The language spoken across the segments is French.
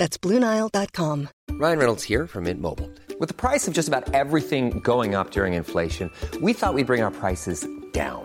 That's BlueNile.com. Ryan Reynolds here from Mint Mobile. With the price of just about everything going up during inflation, we thought we'd bring our prices down.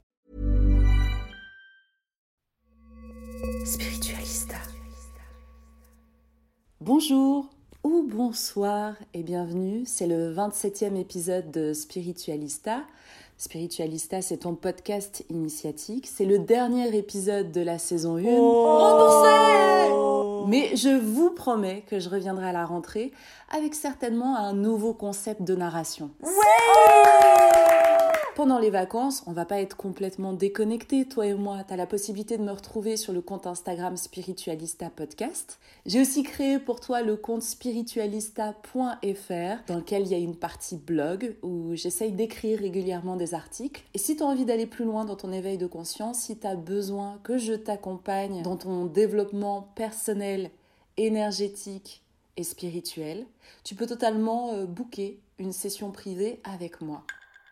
Spiritualista. Bonjour ou bonsoir et bienvenue. C'est le 27e épisode de Spiritualista. Spiritualista, c'est ton podcast initiatique. C'est le dernier épisode de la saison 1. Remboursé Mais je vous promets que je reviendrai à la rentrée avec certainement un nouveau concept de narration. Pendant les vacances, on va pas être complètement déconnectés, toi et moi. Tu as la possibilité de me retrouver sur le compte Instagram Spiritualista Podcast. J'ai aussi créé pour toi le compte spiritualista.fr dans lequel il y a une partie blog où j'essaye d'écrire régulièrement des articles. Et si tu as envie d'aller plus loin dans ton éveil de conscience, si tu as besoin que je t'accompagne dans ton développement personnel, énergétique et spirituel, tu peux totalement euh, booker une session privée avec moi.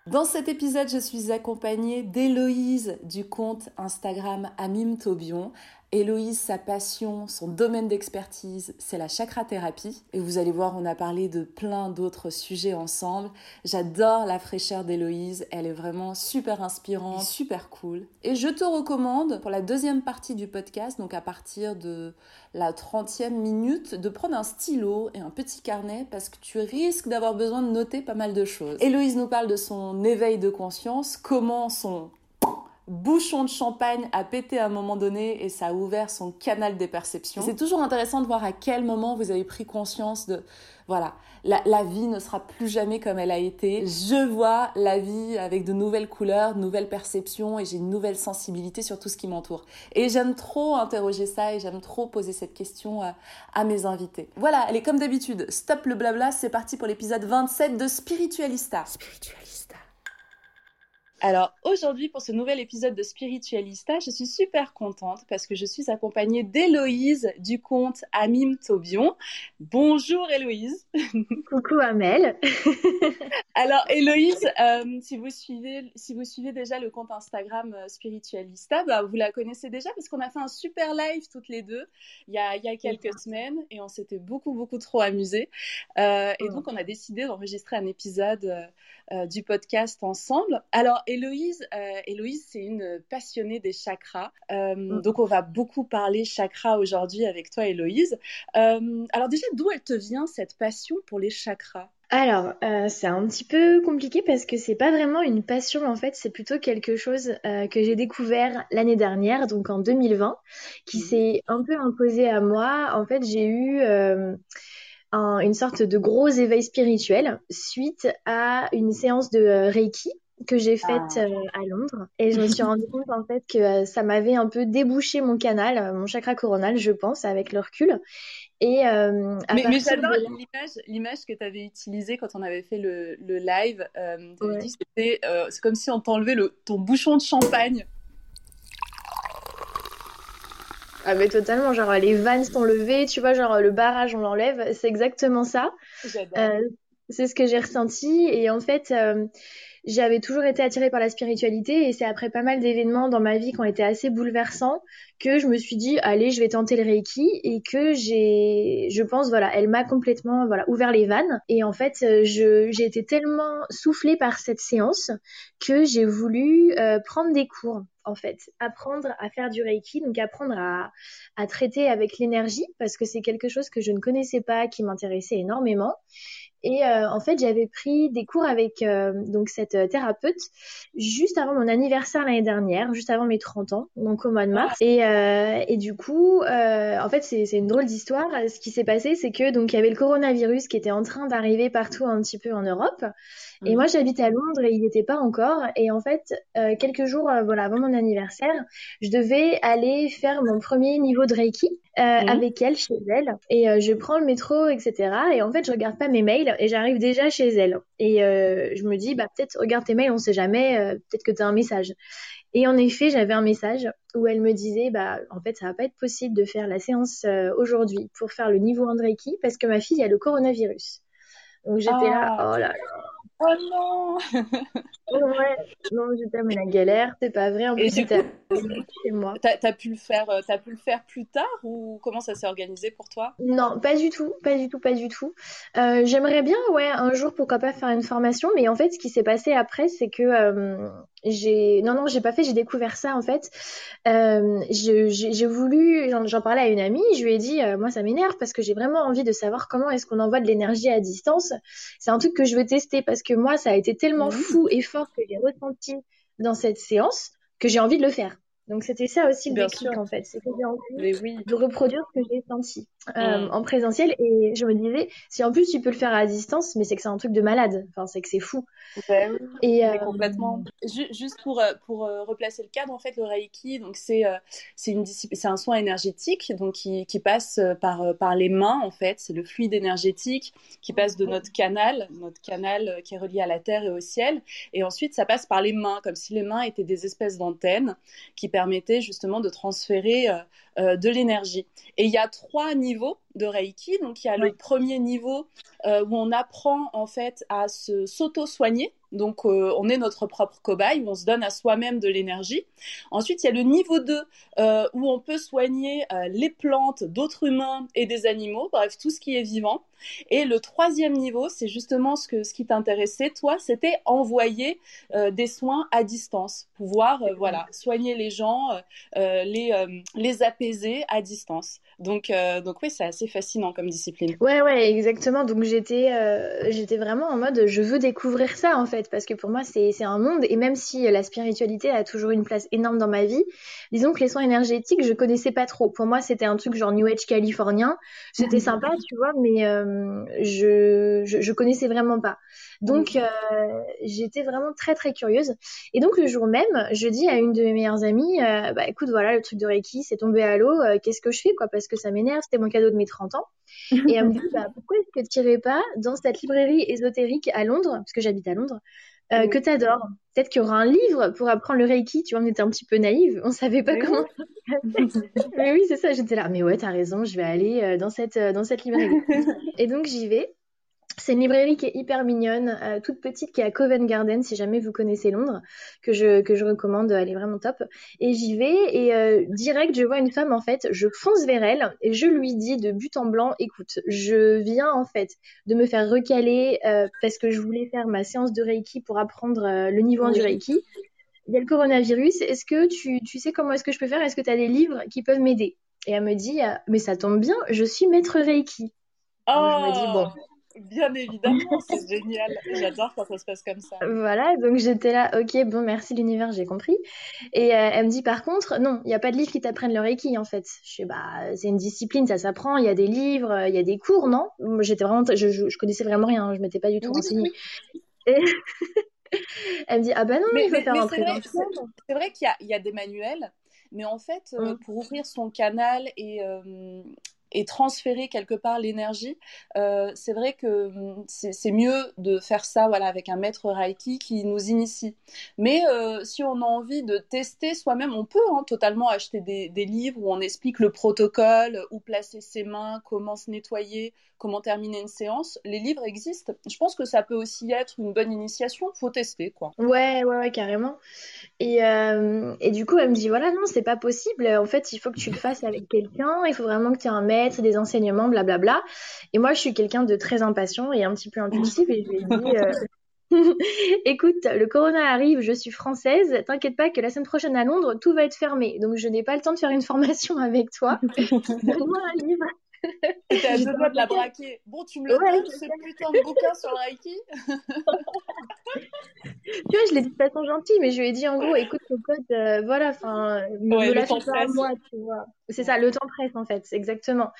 Dans cet épisode, je suis accompagnée d'Héloïse du compte Instagram Amim Tobion. Héloïse, sa passion, son domaine d'expertise, c'est la chakra-thérapie. Et vous allez voir, on a parlé de plein d'autres sujets ensemble. J'adore la fraîcheur d'Héloïse. Elle est vraiment super inspirante, super cool. Et je te recommande, pour la deuxième partie du podcast, donc à partir de la 30e minute, de prendre un stylo et un petit carnet parce que tu risques d'avoir besoin de noter pas mal de choses. Héloïse nous parle de son éveil de conscience, comment son bouchon de champagne a pété à un moment donné et ça a ouvert son canal des perceptions. C'est toujours intéressant de voir à quel moment vous avez pris conscience de, voilà, la, la, vie ne sera plus jamais comme elle a été. Je vois la vie avec de nouvelles couleurs, de nouvelles perceptions et j'ai une nouvelle sensibilité sur tout ce qui m'entoure. Et j'aime trop interroger ça et j'aime trop poser cette question à, à mes invités. Voilà, elle est comme d'habitude. Stop le blabla, c'est parti pour l'épisode 27 de Spiritualista. Spiritualista. Alors aujourd'hui, pour ce nouvel épisode de Spiritualista, je suis super contente parce que je suis accompagnée d'Héloïse du compte Amim Tobion. Bonjour Héloïse. Coucou Amel. Alors Héloïse, euh, si, vous suivez, si vous suivez déjà le compte Instagram euh, Spiritualista, bah, vous la connaissez déjà parce qu'on a fait un super live toutes les deux il y a, il y a quelques semaines et on s'était beaucoup beaucoup trop amusés. Euh, et donc on a décidé d'enregistrer un épisode euh, du podcast ensemble. Alors Héloïse, euh, Héloïse c'est une passionnée des chakras. Euh, mm. Donc on va beaucoup parler chakras aujourd'hui avec toi Héloïse. alors déjà d'où elle te vient cette passion pour les chakras? Alors, c'est un petit peu compliqué parce que c'est pas vraiment une passion en fait, c'est plutôt quelque chose que j'ai découvert l'année dernière, donc en 2020, qui mm. s'est un peu imposé à moi. En fait, j'ai eu une sorte de gros éveil spirituel suite à une séance de euh, Reiki que j'ai faite ah. euh, à Londres et je me suis rendu compte en fait que euh, ça m'avait un peu débouché mon canal, mon chakra coronal, je pense, avec le recul. Et mais, mais j'adore l'image, l'image que tu avais utilisée quand on avait fait le, le live. c'était, c'est comme si on t'enlevait le, ton bouchon de champagne. Ah mais totalement, genre les vannes sont levées, tu vois, genre le barrage on l'enlève, c'est exactement ça. Euh, c'est ce que j'ai ressenti et en fait, euh, j'avais toujours été attirée par la spiritualité et c'est après pas mal d'événements dans ma vie qui ont été assez bouleversants que je me suis dit allez je vais tenter le Reiki et que j'ai je pense voilà elle m'a complètement voilà ouvert les vannes et en fait euh, je j'ai été tellement soufflée par cette séance que j'ai voulu euh, prendre des cours en fait, apprendre à faire du Reiki, donc apprendre à, à traiter avec l'énergie, parce que c'est quelque chose que je ne connaissais pas, qui m'intéressait énormément. Et euh, en fait, j'avais pris des cours avec euh, donc cette euh, thérapeute juste avant mon anniversaire l'année dernière, juste avant mes 30 ans, donc au mois de mars. Et, et du coup, en fait, c'est une drôle d'histoire. Ce qui s'est passé, c'est que donc il y avait le coronavirus qui était en train d'arriver partout un petit peu en Europe. Et moi, j'habite à Londres et il n'y était pas encore. Et en fait, quelques jours voilà avant mon anniversaire, je devais aller faire mon premier niveau de Reiki. Mhm. avec elle chez elle et je prends le métro etc et en fait je regarde pas mes mails et j'arrive déjà chez elle. Et euh, je me dis, bah, peut-être, regarde tes mails, on sait jamais, euh, peut-être que tu as un message. Et en effet, j'avais un message où elle me disait, bah, en fait, ça va pas être possible de faire la séance euh, aujourd'hui pour faire le niveau Andreiki parce que ma fille a le coronavirus. Donc j'étais là, ah. oh là là. Oh non Ouais, non, j'étais mais la galère, c'est pas vrai. En plus, c'était chez moi. T'as as pu le faire, euh, as pu le faire plus tard ou comment ça s'est organisé pour toi? Non, pas du tout, pas du tout, pas du tout. Euh, J'aimerais bien, ouais, un jour pourquoi pas faire une formation, mais en fait, ce qui s'est passé après, c'est que euh, j'ai, non, non, j'ai pas fait, j'ai découvert ça en fait. Euh, j'ai voulu, j'en parlais à une amie, je lui ai dit, euh, moi ça m'énerve parce que j'ai vraiment envie de savoir comment est-ce qu'on envoie de l'énergie à distance. C'est un truc que je veux tester parce que moi ça a été tellement mmh. fou et fort que j'ai ressenti dans cette séance que j'ai envie de le faire. Donc c'était ça aussi le déclic en fait, j'ai envie de reproduire ce que j'ai senti euh, mm. en présentiel. Et je me disais si en plus tu peux le faire à distance, mais c'est que c'est un truc de malade, enfin c'est que c'est fou. et euh, complètement. Juste pour euh, pour replacer le cadre en fait le reiki donc c'est c'est une c'est un soin énergétique donc qui, qui passe par par les mains en fait, c'est le fluide énergétique qui passe de notre canal, notre canal qui est relié à la terre et au ciel. Et ensuite ça passe par les mains comme si les mains étaient des espèces d'antennes qui permettait justement de transférer euh, euh, de l'énergie. Et il y a trois niveaux de Reiki. Donc il y a le premier niveau euh, où on apprend en fait à se s'auto-soigner. Donc euh, on est notre propre cobaye, on se donne à soi-même de l'énergie. Ensuite, il y a le niveau 2 euh, où on peut soigner les plantes, d'autres humains et des animaux, bref, tout ce qui est vivant. Et le troisième niveau, c'est justement ce, qui t'intéressait, toi, c'était envoyer des soins à distance, pouvoir voilà, soigner les gens, les, les apaiser à distance. Donc, donc oui, c'est assez fascinant comme discipline. Ouais, ouais, exactement. Donc j'étais, euh, j'étais vraiment en mode, je veux découvrir ça en fait, parce que pour moi c'est, un monde. Et même si la spiritualité a toujours une place énorme dans ma vie, disons que les soins énergétiques, je connaissais pas trop. Pour moi, c'était un truc genre New Age californien. C'était sympa, tu vois, mais euh, je, je, je connaissais vraiment pas. Donc euh, j'étais vraiment très très curieuse. Et donc le jour même, je dis à une de mes meilleures amies, euh, bah écoute voilà le truc de Reiki, c'est tombé à l'eau. Euh, qu'est-ce que je fais quoi Parce que ça m'énerve. C'était mon cadeau de mes 30 ans. Et elle me dit bah pourquoi est-ce que tu irais pas dans cette librairie ésotérique à Londres, parce que j'habite à Londres. Euh, que tu adores. Peut-être qu'il y aura un livre pour apprendre le Reiki. Tu vois, on était un petit peu naïve. On savait pas comment. mais oui, c'est ça. J'étais là. Mais ouais, t'as raison. Je vais aller dans cette, dans cette librairie. et donc, j'y vais. C'est une librairie qui est hyper mignonne, euh, toute petite, qui est à Covent Garden, si jamais vous connaissez Londres, que je, que je recommande, elle est vraiment top. Et j'y vais, et euh, direct, je vois une femme, en fait, je fonce vers elle, et je lui dis de but en blanc, écoute, je viens, en fait, de me faire recaler, euh, parce que je voulais faire ma séance de Reiki pour apprendre le niveau 1 du Reiki. Il y a le coronavirus, est-ce que tu, tu sais comment est-ce que je peux faire? Est-ce que tu as des livres qui peuvent m'aider Et elle me dit, mais ça tombe bien, je suis maître Reiki. Oh. je me dis, bon, Bien évidemment, c'est génial. J'adore quand ça se passe comme ça. Voilà, donc j'étais là, ok, bon, merci l'univers, j'ai compris. Et euh, elle me dit par contre, non, il n'y a pas de livre qui t'apprennent le Reiki en fait. Je sais, bah, c'est une discipline, ça s'apprend, il y a des livres, il y a des cours, non? J'étais vraiment, je, je, connaissais vraiment rien, je m'étais pas du tout renseignée. elle me dit, ah bah non, mais, il faut faire un présentiel. C'est vrai qu'il y, y, a des manuels, mais en fait, euh, mm. pour ouvrir son canal et. Euh, et transférer quelque part l'énergie, euh, c'est vrai que hum, c'est mieux de faire ça voilà, avec un maître Reiki qui nous initie. Mais euh, si on a envie de tester soi-même, on peut hein, totalement acheter des, des, livres où on explique le protocole, où placer ses mains, comment se nettoyer, comment terminer une séance. Les livres existent. Je pense que ça peut aussi être une bonne initiation. Faut tester, quoi. Ouais, ouais, ouais, carrément. Et, euh, et du coup, elle me dit voilà, non, c'est pas possible. En fait, il faut que tu le fasses avec quelqu'un. Il faut vraiment que tu aies un maître, des enseignements, blablabla. Et moi, je suis quelqu'un de très impatient et un petit peu impulsif. Et je lui ai dit. Euh, Écoute, le corona arrive, je suis française. T'inquiète pas que la semaine prochaine à Londres, tout va être fermé. Donc je n'ai pas le temps de faire une formation avec toi. Donne-moi un livre T'as deux doigts de la braquer. Bon, tu me le donnes, ce putain de bouquin sur le Reiki Tu vois, je l'ai dit de façon gentille, mais je lui ai dit en gros, écoute, ton code, euh, voilà, enfin, me, ouais, lâche pas à moi, tu vois. C'est ça, le temps presse en fait, exactement.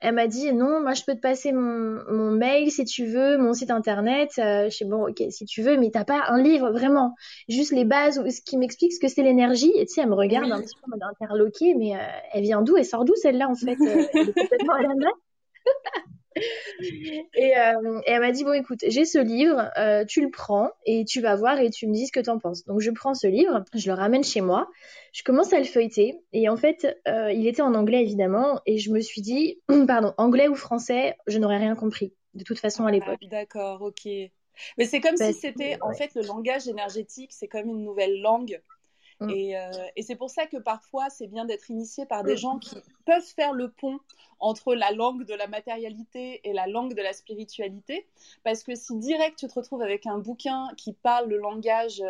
Elle m'a dit non, moi je peux te passer mon, mon mail si tu veux, mon site internet. Euh, je sais bon, ok, si tu veux, mais t'as pas un livre vraiment, juste les bases, ce qui m'explique ce que c'est l'énergie. Et tu sais, elle me regarde un petit peu en mode interloqué, mais euh, elle vient d'où? Elle sort d'où celle-là en fait? Euh, Elle est complètement à la main. Et, euh, et, elle m'a dit bon écoute j'ai ce livre euh, tu le prends et tu vas voir et tu me dis ce que t'en penses. Donc je prends ce livre je le ramène chez moi je commence à le feuilleter et en fait euh, il était en anglais évidemment et je me suis dit pardon anglais ou français je n'aurais rien compris de toute façon à l'époque. ah, d'accord ok. Mais c'est comme si c'était en fait le langage énergétique c'est comme une nouvelle langue Mm. Et, euh, et c'est pour ça que parfois, c'est bien d'être initié par des gens qui peuvent faire le pont entre la langue de la matérialité et la langue de la spiritualité. Parce que si direct tu te retrouves avec un bouquin qui parle le langage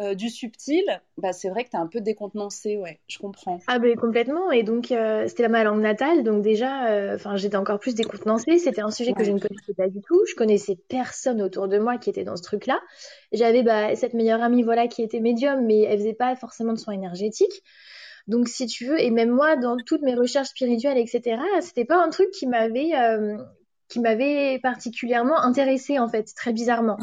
euh, du subtil, bah, c'est vrai que tu es un peu décontenancé, ouais, je comprends. Ah ben complètement, et donc euh, c'était ma langue natale, donc déjà, euh, enfin j'étais encore plus décontenancée, c'était un sujet que je ne connaissais pas du tout, je connaissais personne autour de moi qui était dans ce truc-là. J'avais bah, cette meilleure amie voilà qui était médium, mais elle faisait pas forcément de soins énergétiques. Donc, si tu veux, et même moi, dans toutes mes recherches spirituelles, etc., c'était pas un truc qui m'avait euh, qui m'avait particulièrement intéressée en fait, très bizarrement.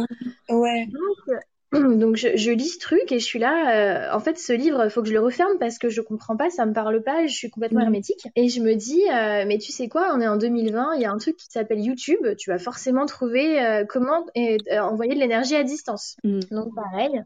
Ouais. Donc, je, je, lis ce truc et je suis là. Euh, en fait, ce livre, il faut que je le referme parce que je comprends pas, ça me parle pas, je suis complètement mm. hermétique. Et je me dis, euh, mais tu sais quoi, on est en 2020, il y a un truc qui s'appelle YouTube. Tu vas forcément trouver euh, comment envoyer de l'énergie à distance. Mm. Donc, pareil,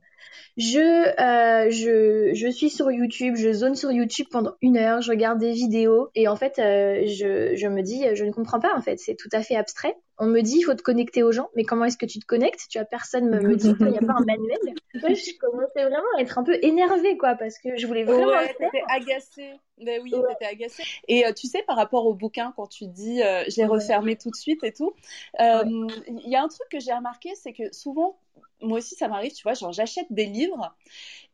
je, euh, je, je suis sur YouTube, je zone sur YouTube pendant une heure, je regarde des vidéos et en fait, euh, je, je me dis, je ne comprends pas en fait, c'est tout à fait abstrait. On me dit, il faut te connecter aux gens, mais comment est-ce que tu te connectes? Tu as personne me, me dit, il n'y a pas un manuel? je commençais vraiment à être un peu énervée, quoi, parce que je voulais vraiment. Ouais, t'étais agacée. Ben oui, ouais. t'étais agacée. Et euh, tu sais, par rapport au bouquin, quand tu dis, euh, je l'ai refermé tout de suite et tout, il y a un truc que j'ai remarqué, c'est que souvent, moi aussi, ça m'arrive, tu vois, genre j'achète des livres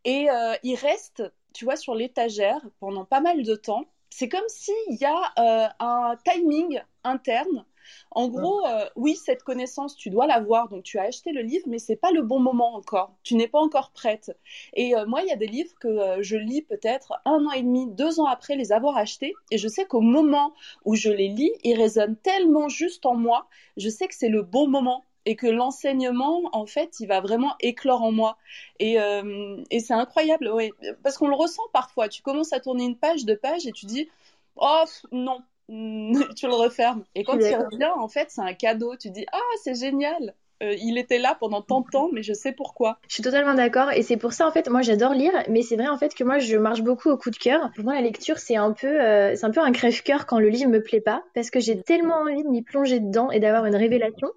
et euh, ils restent, tu vois, sur l'étagère pendant pas mal de temps. C'est comme s'il y a euh, un timing interne. En gros, euh, oui, cette connaissance, tu dois l'avoir, donc tu as acheté le livre, mais c'est pas le bon moment encore. Tu n'es pas encore prête. Et moi, il y a des livres que je lis peut-être un an et demi, deux ans après les avoir achetés, et je sais qu'au moment où je les lis, ils résonnent tellement juste en moi. Je sais que c'est le bon moment et que l'enseignement, en fait, il va vraiment éclore en moi. Et, euh, et c'est incroyable, oui. Parce qu'on le ressent parfois. Tu commences à tourner une page, deux pages, et tu dis, oh non, tu le refermes. Et quand il revient, en fait, c'est un cadeau. Tu dis, ah, c'est génial. Euh, il était là pendant tant de temps, mais je sais pourquoi. Je suis totalement d'accord, et c'est pour ça en fait, moi j'adore lire, mais c'est vrai en fait que moi je marche beaucoup au coup de cœur. Pour moi la lecture c'est un peu, euh, c'est un peu un crève-cœur quand le livre me plaît pas, parce que j'ai tellement envie de m'y plonger dedans et d'avoir une révélation,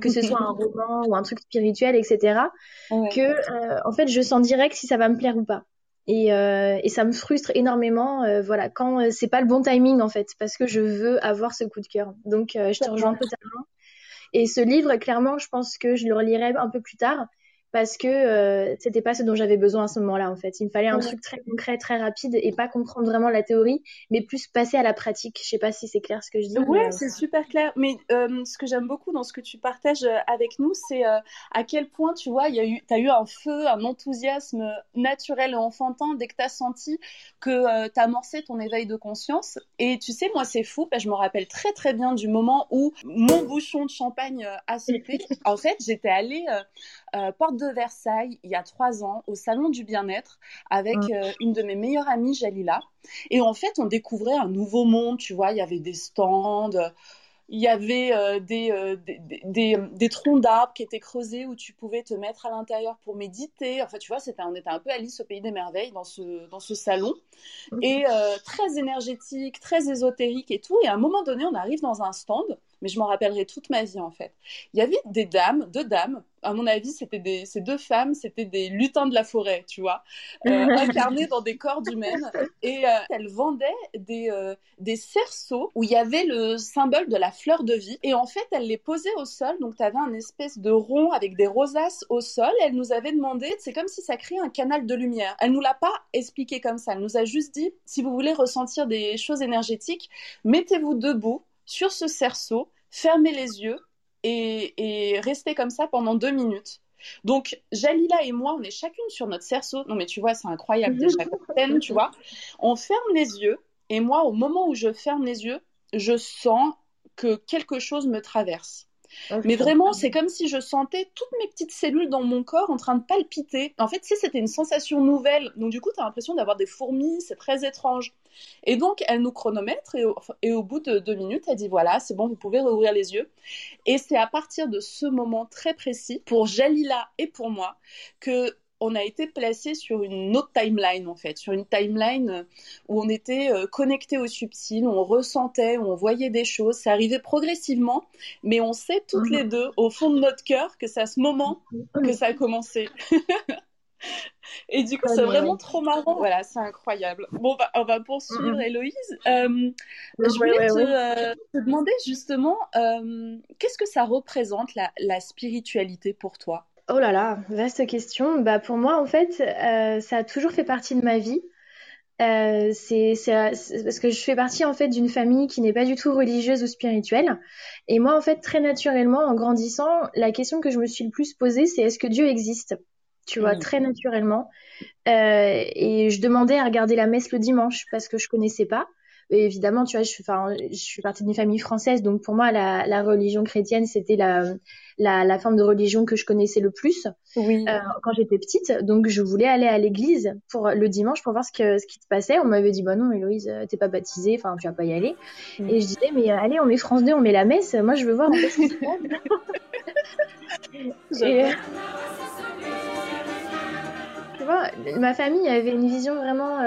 que ce soit un roman ou un truc spirituel, etc. Que euh, en fait je sens direct si ça va me plaire ou pas. Et, euh, et, ça me frustre énormément, euh, voilà, quand c'est pas le bon timing en fait, parce que je veux avoir ce coup de cœur. Donc je te rejoins totalement. Et ce livre, clairement, je pense que je le relirai un peu plus tard parce que euh, c'était pas ce dont j'avais besoin à ce moment-là en fait. Il me fallait un truc très concret, très rapide et pas comprendre vraiment la théorie, mais plus passer à la pratique. Je sais pas si c'est clair ce que je dis. Ouais, euh, c'est super clair. Mais euh, ce que j'aime beaucoup dans ce que tu partages euh, avec nous, c'est euh, à quel point tu vois, il y a eu, t'as eu un feu, un enthousiasme naturel et enfantin dès que t'as senti que t'as amorcé ton éveil de conscience. Et tu sais, moi c'est fou, je me rappelle très très bien du moment où mon bouchon de champagne a sauté. en fait, j'étais allée porte de Versailles, il y a trois ans, au salon du bien-être, avec mm. une de mes meilleures amies, Jalila. Et en fait, on découvrait un nouveau monde, tu vois, il y avait des stands il y avait euh, euh, des, des, des, troncs d'arbres qui étaient creusés où tu pouvais te mettre à l'intérieur pour méditer. Enfin, tu vois, on était un peu Alice au pays des merveilles dans ce, dans ce salon. Et euh, très énergétique, très ésotérique et tout. Et à un moment donné, on arrive dans un stand mais je m'en rappellerai toute ma vie en fait. Il y avait des dames, deux dames, à mon avis, c'était des, ces deux femmes, c'était des lutins de la forêt, tu vois, euh, incarnées dans des corps humaines. Et euh, elles vendaient des, euh, des cerceaux où il y avait le symbole de la fleur de vie. Et en fait, elles les posaient au sol. Donc, tu avais un espèce de rond avec des rosaces au sol. Elle nous avait demandé, c'est comme si ça créait un canal de lumière. Elle nous l'a pas expliqué comme ça. Elle nous a juste dit, si vous voulez ressentir des choses énergétiques, mettez-vous debout sur ce cerceau, fermez les yeux et, restez comme ça pendant deux minutes. Donc, Jalila et moi, on est chacune sur notre cerceau. Non, mais tu vois, c'est incroyable déjà, scène, tu vois. On ferme les yeux et moi, au moment où je ferme les yeux, je sens que quelque chose me traverse. Mais vraiment, c'est comme si je sentais toutes mes petites cellules dans mon corps en train de palpiter. En fait, si c'était une sensation nouvelle, donc du coup, tu as l'impression d'avoir des fourmis, c'est très étrange. Et donc, elle nous chronomètre et au, et au bout de deux minutes, elle dit voilà, c'est bon, vous pouvez rouvrir les yeux. Et c'est à partir de ce moment très précis, pour Jalila et pour moi, que on a été placé sur une autre timeline en fait, sur une timeline euh, où on était euh, connecté au subtil, où on ressentait, où on voyait des choses. Ça arrivait progressivement, mais on sait toutes les deux au fond de notre cœur que c'est à ce moment que ça a commencé. Et du coup, c'est vraiment trop marrant. Voilà, c'est incroyable. Bon, bah, on va poursuivre, Héloïse. Euh, je voulais te, demander justement, qu'est-ce que ça représente la spiritualité pour toi? Oh là là, vaste question. Bah pour moi, en fait, euh, ça a toujours fait partie de ma vie. Euh, c'est parce que je fais partie en fait d'une famille qui n'est pas du tout religieuse ou spirituelle. Et moi, en fait, très naturellement, en grandissant, la question que je me suis le plus posée, c'est est-ce que Dieu existe? Tu vois, mm. très naturellement. Euh, et je demandais à regarder la messe le dimanche parce que je connaissais pas. Et évidemment, tu vois, je, je suis partie d'une famille française, donc pour moi, la, la religion chrétienne, c'était la, la, la, forme de religion que je connaissais le plus oui. euh, quand j'étais petite. Donc, je voulais aller à l'église pour le dimanche pour voir ce, que, ce qui se passait. On m'avait dit, bah non, Héloïse, euh, t'es pas baptisée, enfin, tu vas pas y aller. Mm. Et je disais, mais euh, allez, on met France 2, on met la messe. Moi, je veux voir en fait ce qui se passe. Et, tu vois, ma famille avait une vision vraiment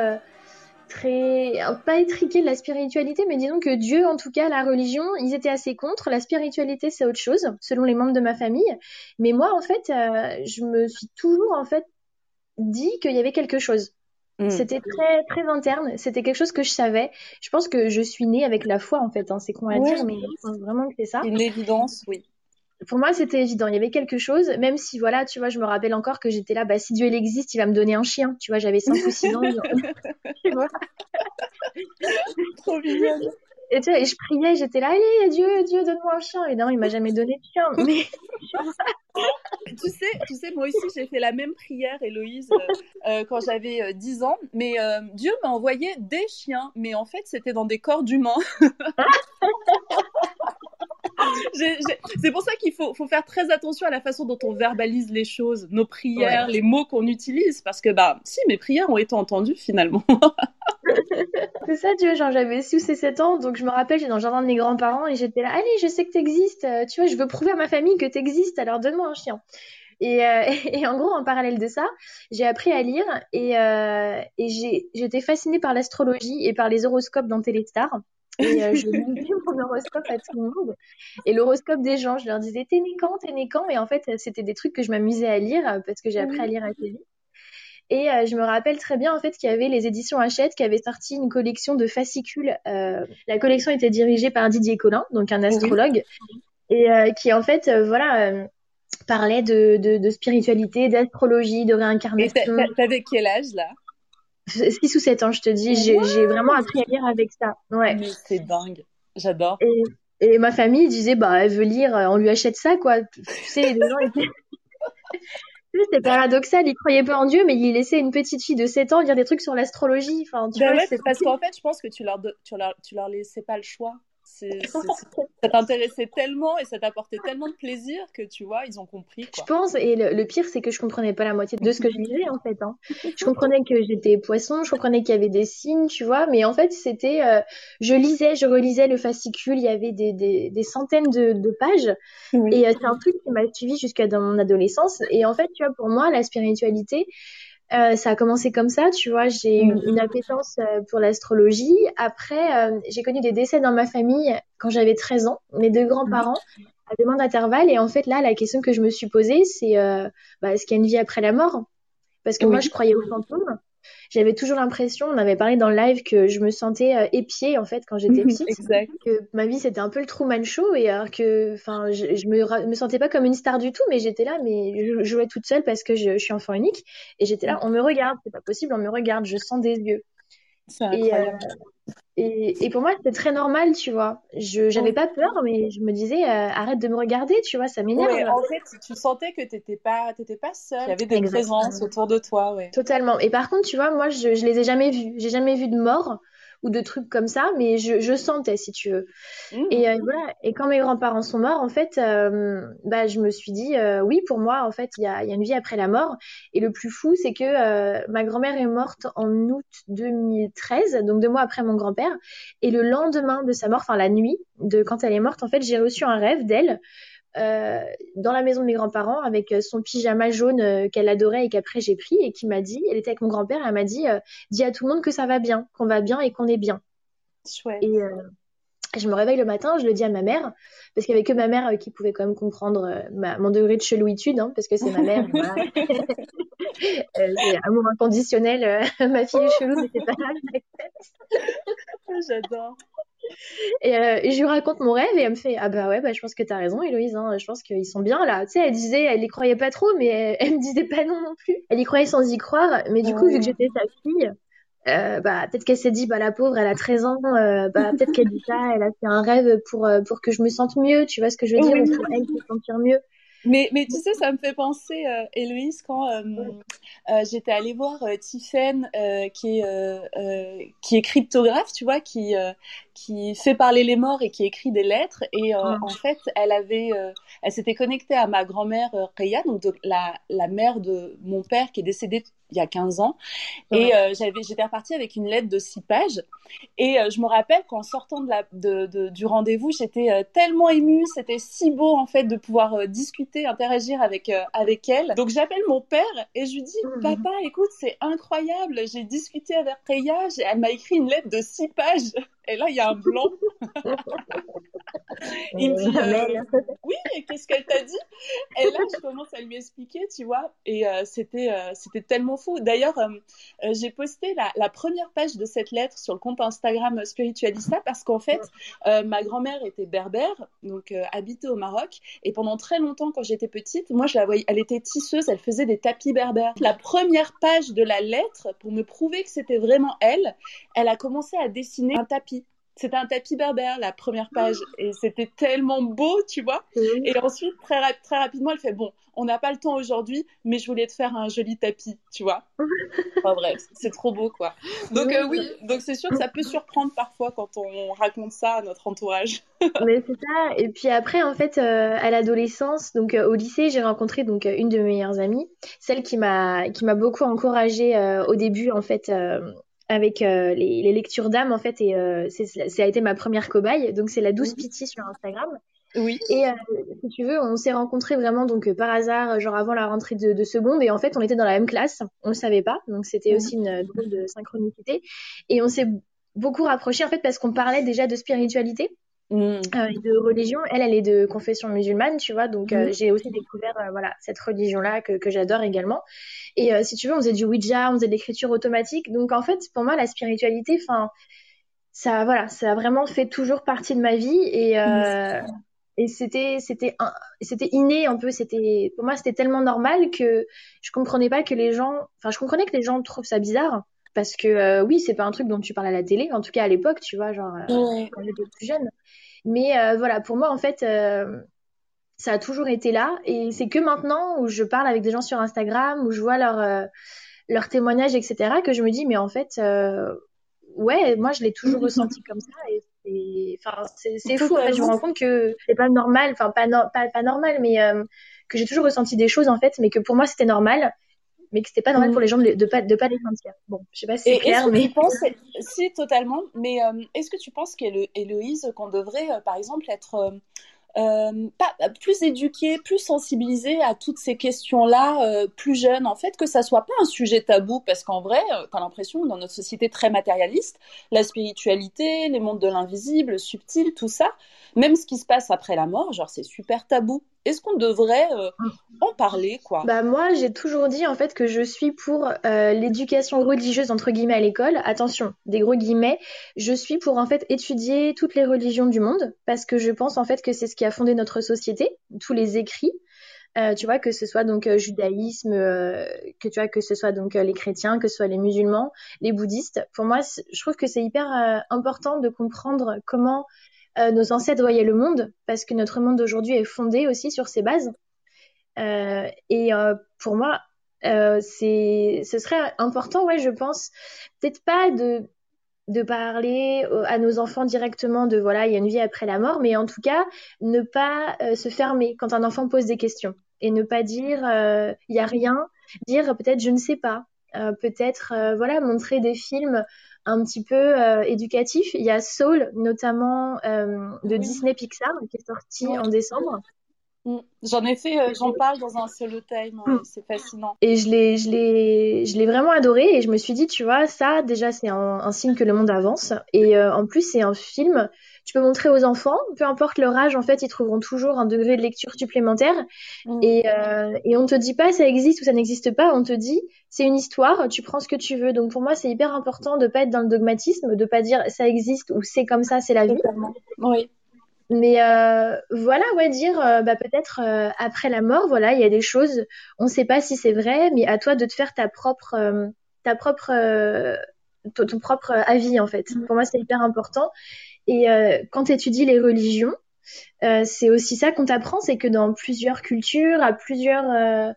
très pas étriqué de la spiritualité, mais disons que Dieu, en tout cas, la religion, ils étaient assez contre. La spiritualité, c'est autre chose, selon les membres de ma famille. Mais moi, en fait, euh, je me suis toujours en fait dit qu'il y avait quelque chose. Mm. C'était très très interne. C'était quelque chose que je savais. Je pense que je suis née avec la foi en fait. Hein. C'est con à dire, mais je pense vraiment que c'est ça. Une évidence, oui pour moi, c'était évident. Il y avait quelque chose, même si, voilà, tu vois, je me rappelle encore que j'étais là, bah, si Dieu il existe, il va me donner un chien. Tu vois, j'avais 5 ou 6 ans. tu vois Trop mignon. Et tu vois, et je priais, j'étais là, allez, Dieu, Dieu, donne-moi un chien. Évidemment, il m'a jamais donné de chien. Mais... tu sais, tu sais, moi aussi, j'ai fait la même prière, Héloïse, euh, euh, quand j'avais 10 euh, ans. Mais Dieu m'a envoyé des chiens, mais en fait, c'était dans des corps d'humains. c'est pour ça qu'il faut, faut, faire très attention à la façon dont on verbalise les choses, nos prières, les mots qu'on utilise, parce que bah si mes prières ont été entendues finalement. c'est ça, tu vois, genre j'avais 6 ou 7 ans, donc je me rappelle, j'étais dans le jardin de mes grands-parents et j'étais là, allez, je sais que t'existes, euh, tu vois, je veux prouver à ma famille que t'existes, alors donne-moi un chien. Et, euh, et, en gros, en parallèle de ça, j'ai appris à lire et, euh, et j'étais fascinée par l'astrologie et par les horoscopes dans Téléstar. Et euh, je lisais mon horoscope à tout le monde. Et l'horoscope des gens, je leur disais t'es né quand, t'es né quand? Et en fait, c'était des trucs que je m'amusais à lire euh, parce que j'ai appris à lire assez vite. Et euh, je me rappelle très bien en fait qu'il y avait les éditions Hachette qui avaient sorti une collection de fascicules. Euh, la collection était dirigée par Didier Collin, donc un astrologue, et euh, qui en fait, voilà, parlait de, de, de spiritualité, d'astrologie, de réincarnation. T'avais quel âge là? 6 ou 7 ans, je te dis. J'ai vraiment appris à lire avec ça. Ouais. C'est dingue. J'adore. Et, et, ma famille disait, bah, elle veut lire, on lui achète ça, quoi. Tu sais, les gens étaient. C'était paradoxal, il croyait pas en Dieu, mais il laissait une petite fille de 7 ans lire des trucs sur l'astrologie. Enfin, tu bah vois, c'est parce qu'en fait, je pense que tu leur, tu leur, tu leur laissais pas le choix. ça t'intéressait tellement et ça t'apportait tellement de plaisir que tu vois, ils ont compris. Je pense, et le, pire, c'est que je comprenais pas la moitié de ce que je lisais en fait. Hein. Je comprenais que j'étais poisson, je comprenais qu'il y avait des signes, tu vois, mais en fait, c'était. Euh, je lisais, je relisais le fascicule, il y avait des, des, des centaines de, de pages. Et euh, c'est un truc qui m'a suivi jusqu'à dans mon adolescence. Et en fait, tu vois, pour moi, la spiritualité, euh, ça a commencé comme ça, tu vois. J'ai eu une appétence euh, pour l'astrologie. Après, euh, j'ai connu des décès dans ma famille quand j'avais 13 ans. Mes deux grands-parents à demande d'intervalle. Et en fait, là, la question que je me suis posée, c'est bah, est-ce qu'il y a une vie après la mort? Parce que moi, je croyais aux fantômes j'avais toujours l'impression, on avait parlé dans le live que je me sentais euh, épiée en fait quand j'étais petite, exact. que ma vie c'était un peu le Truman Show et alors que, enfin, je, je me, me sentais pas comme une star du tout, mais j'étais là, mais je jouais toute seule parce que je, je suis enfant unique et j'étais là, on me regarde, c'est pas possible, on me regarde, je sens des yeux. C'est incroyable. Et, euh, et, et, pour moi, c'était très normal, tu vois. Je j'avais pas peur, mais je me disais, euh, arrête de me regarder, tu vois, ça m'énerve. Ouais, en fait, tu sentais que t'étais pas, t'étais pas seule. Il y avait des présences autour de toi, ouais. Totalement. Et par contre, tu vois, moi, je, je les ai jamais vus. J'ai jamais vu de mort ou de trucs comme ça, mais je, je sentais, si tu veux. Mmh. Et euh, voilà. Et quand mes grands-parents sont morts, en fait, euh, bah, je me suis dit, euh, oui, pour moi, en fait, il y a, y a, une vie après la mort. Et le plus fou, c'est que euh, ma grand-mère est morte en août 2013, donc deux mois après mon grand-père. Et le lendemain de sa mort, enfin la nuit de quand elle est morte, en fait, j'ai reçu un rêve d'elle dans la maison de mes grands-parents avec euh, son pyjama jaune euh, qu'elle adorait et qu'après j'ai pris et qui m'a dit, elle était avec mon grand-père, elle m'a dit, dis à tout le monde que ça va bien, qu'on va bien et qu'on est bien. Chouette. Et je me réveille le matin, je le dis à ma mère, parce qu'il n'y avait que ma mère qui pouvait quand même comprendre ma, mon degré de chelouitude, hein, parce que c'est ma mère. c'est amour inconditionnel, ma fille est chelou, mais c'est pas grave. J'adore. Et, euh, et, je lui raconte mon rêve et elle me fait ah bah ouais bah je pense que t'as raison Héloïse hein, je pense qu'ils sont bien là. Tu sais elle disait elle y croyait pas trop mais elle, me disait pas non non plus. Elle y croyait sans y croire mais du coup vu que j'étais sa fille euh, bah peut-être qu'elle s'est dit bah la pauvre elle a 13 ans euh, bah peut-être qu'elle dit ça elle a fait un rêve pour pour que je me sente mieux tu vois ce que je veux dire pour elle se sentir mieux mais, mais tu sais, ça me fait penser, euh, Héloïse, quand euh, euh, j'étais allée voir euh, Tiffen, euh, qui, est, euh, qui est cryptographe, tu vois, qui, qui fait parler les morts et qui écrit des lettres. Et en fait, elle avait, elle s'était connectée à ma grand-mère Reya, donc la, la mère de mon père qui est décédé il y a 15 ans. Et euh, j'avais, j'étais repartie avec une lettre de 6 pages. Et euh, je me rappelle qu'en sortant de la, de, de, du rendez-vous, j'étais euh, tellement émue. C'était si beau, en fait, de pouvoir discuter, interagir avec, avec elle. Donc, j'appelle mon père et je lui dis, mmh. papa, écoute, c'est incroyable. J'ai discuté avec Reya. Elle m'a écrit une lettre de 6 pages. Et là, il y a un blanc. il me dit euh, oui, qu'est-ce qu'elle t'a dit? Et là, je commence à lui expliquer, tu vois. Et euh, c'était euh, c'était tellement fou. D'ailleurs, euh, j'ai posté la, la, première page de cette lettre sur le compte Instagram Spiritualista parce qu'en fait, ma grand-mère était berbère, donc habitait au Maroc. Et pendant très longtemps, quand j'étais petite, moi, je la voyais, elle était tisseuse, elle faisait des tapis berbères. La première page de la lettre, pour me prouver que c'était vraiment elle, elle a commencé à dessiner un tapis c'était un tapis berbère, la première page. Et c'était tellement beau, tu vois. Et ensuite, très, très rapidement, elle fait Bon, on n'a pas le temps aujourd'hui, mais je voulais te faire un joli tapis, tu vois. enfin bref, c'est trop beau, quoi. Donc, euh, oui, donc c'est sûr que ça peut surprendre parfois quand on raconte ça à notre entourage. mais c'est ça. Et puis après, en fait, euh, à l'adolescence, donc euh, au lycée, j'ai rencontré donc une de mes meilleures amies, celle qui m'a qui m'a beaucoup encouragée au début, en fait avec euh, les, les, lectures d'âme en fait et euh, ça a été ma première cobaye. Donc c'est la douce pitié sur Instagram. Oui. Et euh, si tu veux on s'est rencontrés vraiment donc par hasard genre avant la rentrée de, de, seconde. Et en fait on était dans la même classe. On le savait pas. Donc c'était aussi une drôle de synchronicité. Et on s'est beaucoup rapprochés en fait parce qu'on parlait déjà de spiritualité Mmh. Euh, de religion. Elle, elle est de confession musulmane, tu vois. Donc, euh, mmh. j'ai aussi découvert euh, voilà cette religion-là que, que j'adore également. Et euh, si tu veux, on faisait du Ouija, on faisait de l'écriture automatique. Donc, en fait, pour moi, la spiritualité, enfin, ça, voilà, ça a vraiment fait toujours partie de ma vie. Et, mmh. et c'était, c'était, c'était inné un peu. C'était, pour moi, c'était tellement normal que je comprenais pas que les gens, enfin, je comprenais que les gens trouvent ça bizarre parce que euh, oui, c'est pas un truc dont tu parles à la télé, en tout cas à l'époque, tu vois, genre euh, quand j'étais plus jeune. Mais euh, voilà, pour moi, en fait, ça a toujours été là. Et c'est que maintenant où je parle avec des gens sur Instagram, où je vois leurs leur témoignages, etc., que je me dis, mais en fait, ouais, moi, je l'ai toujours ressenti comme ça. Et c'est, fou. En fait, je me rends compte que c'est pas normal, enfin pas, pas, pas normal, mais que j'ai toujours ressenti des choses en fait, mais que pour moi c'était normal mais que c'était pas normal mm. pour les gens de, de pas de pas les sentir. Bon, je sais pas si c'est clair, mais si totalement. Mais est-ce que tu penses qu'Héloïse qu'on devrait par exemple être euh, pas, plus éduqués, plus sensibilisés à toutes ces questions-là, euh, plus jeunes, en fait, que ça soit pas un sujet tabou, parce qu'en vrai, euh, t'as l'impression, dans notre société très matérialiste, la spiritualité, les mondes de l'invisible, le subtil, tout ça, même ce qui se passe après la mort, genre c'est super tabou. Est-ce qu'on devrait euh, en parler, quoi? Bah moi, j'ai toujours dit en fait que je suis pour euh, l'éducation religieuse entre guillemets à l'école. Attention, des gros guillemets. Je suis pour en fait étudier toutes les religions du monde parce que je pense en fait que c'est ce qui a fondé notre société, tous les écrits. Euh, tu vois que ce soit donc judaïsme, que tu vois que ce soit donc les chrétiens, que ce soit les musulmans, les bouddhistes. Pour moi, je trouve que c'est hyper important de comprendre comment euh, nos ancêtres voyaient le monde, parce que notre monde d'aujourd'hui est fondé aussi sur ces bases. Euh, et euh, pour moi, c'est, ce serait important, ouais, je pense, peut-être pas de de parler à nos enfants directement de voilà il y a une vie après la mort mais en tout cas ne pas se fermer quand un enfant pose des questions et ne pas dire il y a rien dire peut-être je ne sais pas peut-être voilà montrer des films un petit peu euh, éducatif. Il y a Soul, notamment euh, de Disney Pixar, qui est sorti en décembre. Mm. J'en ai fait, euh, j'en parle dans un solo time, mm. c'est fascinant. Et je l'ai, je l'ai, je l'ai vraiment adoré et je me suis dit, tu vois, ça déjà c'est un, signe que le monde avance et en plus c'est un film tu peux montrer aux enfants, peu importe leur âge, en fait, ils trouveront toujours un degré de lecture supplémentaire. Mm. Et, euh, et on te dit pas ça existe ou ça n'existe pas, on te dit c'est une histoire, tu prends ce que tu veux. Donc pour moi, c'est hyper important de pas être dans le dogmatisme, de pas dire ça existe ou c'est comme ça, c'est la vie. Oui. Mais euh, voilà, ouais, dire euh, bah, peut-être euh, après la mort, voilà, il y a des choses, on ne sait pas si c'est vrai, mais à toi de te faire ta propre, euh, ta propre, ton, propre avis en fait. Mm. Pour moi, c'est hyper important. Et euh, quand tu étudies les religions, euh, c'est aussi ça qu'on t'apprend, c'est que dans plusieurs cultures, à plusieurs euh,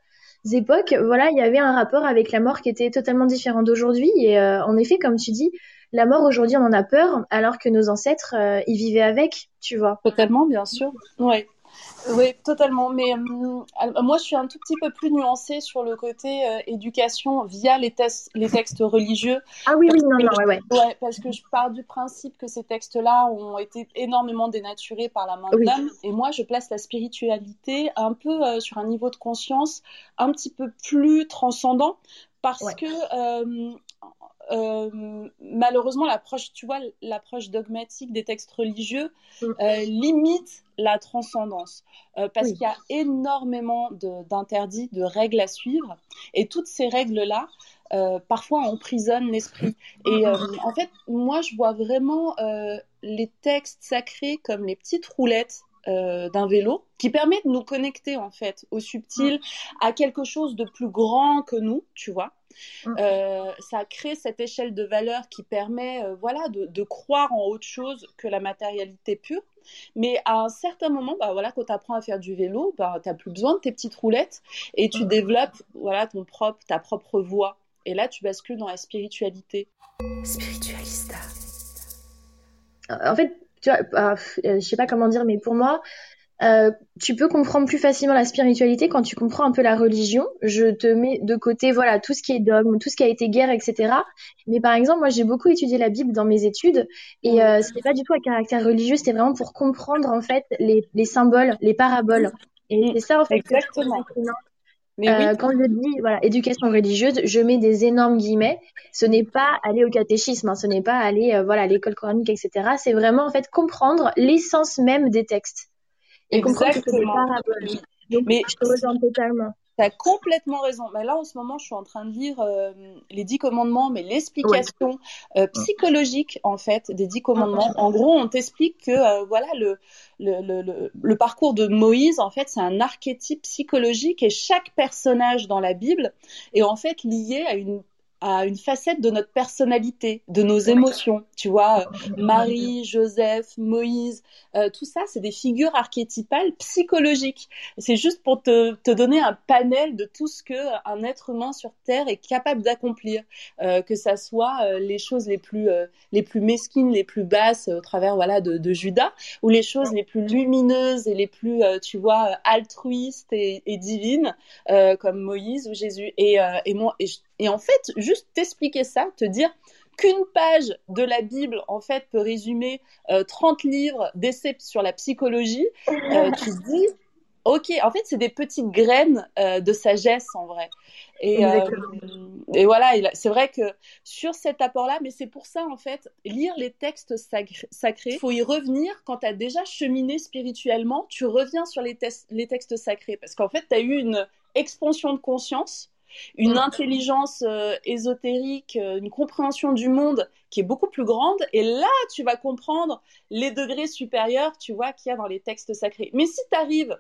époques, voilà, il y avait un rapport avec la mort qui était totalement différent d'aujourd'hui. Et en effet, comme tu dis, la mort aujourd'hui, on en a peur, alors que nos ancêtres, ils vivaient avec, tu vois. Totalement, bien sûr. Ouais. Oui, totalement. Mais euh, moi, je suis un tout petit peu plus nuancée sur le côté euh, éducation via les, les textes religieux. Ah oui, oui, non, non, ouais, ouais. ouais, Parce que je pars du principe que ces textes-là ont été énormément dénaturés par la main de l'homme. Et moi, je place la spiritualité un peu euh, sur un niveau de conscience un petit peu plus transcendant parce que euh, malheureusement, l'approche, tu vois, l'approche dogmatique des textes religieux mm. euh, limite la transcendance euh, parce qu'il y a énormément d'interdits, de, règles à suivre, et toutes ces règles-là, parfois emprisonnent l'esprit. Et en fait, moi, je vois vraiment les textes sacrés comme les petites roulettes d'un vélo qui permet de nous connecter en fait au subtil, mm. à quelque chose de plus grand que nous, tu vois. Mm. Euh, ça crée cette échelle de valeur qui permet euh, voilà, de, croire en autre chose que la matérialité pure. Mais à un certain moment, bah, voilà, quand tu apprends à faire du vélo, bah, tu n'as plus besoin de tes petites roulettes et tu mm. développes voilà, ton propre, ta propre voix. Et là, tu bascules dans la spiritualité. Spiritualista. En fait, tu vois, bah, je sais pas comment dire, mais pour moi, euh, tu peux comprendre plus facilement la spiritualité quand tu comprends un peu la religion. Je te mets de côté, voilà, tout ce qui est dogme, tout ce qui a été guerre, etc. Mais par exemple, moi, j'ai beaucoup étudié la Bible dans mes études et euh, c'était pas du tout à caractère religieux, c'était vraiment pour comprendre en fait les, les symboles, les paraboles. Et c'est ça en fait. Exactement. Mais euh, Quand je dis voilà éducation religieuse, je mets des énormes guillemets. Ce n'est pas aller au catéchisme, hein, ce n'est pas aller euh, voilà à l'école coranique, etc. C'est vraiment en fait comprendre l'essence même des textes. Exactement. mais je te rejoins totalement. Tu as complètement raison. Mais là, en ce moment, je suis en train de lire euh, les dix commandements, mais l'explication euh, psychologique, en fait, des dix commandements. En gros, on t'explique que, euh, voilà, le, le, le, le, parcours de Moïse, en fait, c'est un archétype psychologique et chaque personnage dans la Bible est, en fait, lié à une à une facette de notre personnalité, de nos émotions. Tu vois, euh, Marie, Joseph, Moïse, euh, tout ça, c'est des figures archétypales psychologiques. C'est juste pour te, te, donner un panel de tout ce que un être humain sur Terre est capable d'accomplir, euh, que ça soit euh, les choses les plus euh, les plus mesquines, les plus basses au travers voilà de, de, Judas, ou les choses les plus lumineuses et les plus tu vois altruistes et, et divines comme Moïse ou Jésus. Et, et moi, et, et en fait, juste t'expliquer ça, te dire qu'une page de la Bible, en fait, peut résumer euh, 30 livres d'essais sur la psychologie, euh, tu te dis, ok, en fait, c'est des petites graines euh, de sagesse, en vrai. Et, euh, et voilà, c'est vrai que sur cet apport-là, mais c'est pour ça, en fait, lire les textes sacrés, il faut y revenir quand tu as déjà cheminé spirituellement, tu reviens sur les, les textes sacrés, parce qu'en fait, tu as eu une expansion de conscience une intelligence euh, ésotérique, euh, une compréhension du monde qui est beaucoup plus grande. Et là, tu vas comprendre les degrés supérieurs, tu vois, qu'il y a dans les textes sacrés. Mais si tu arrives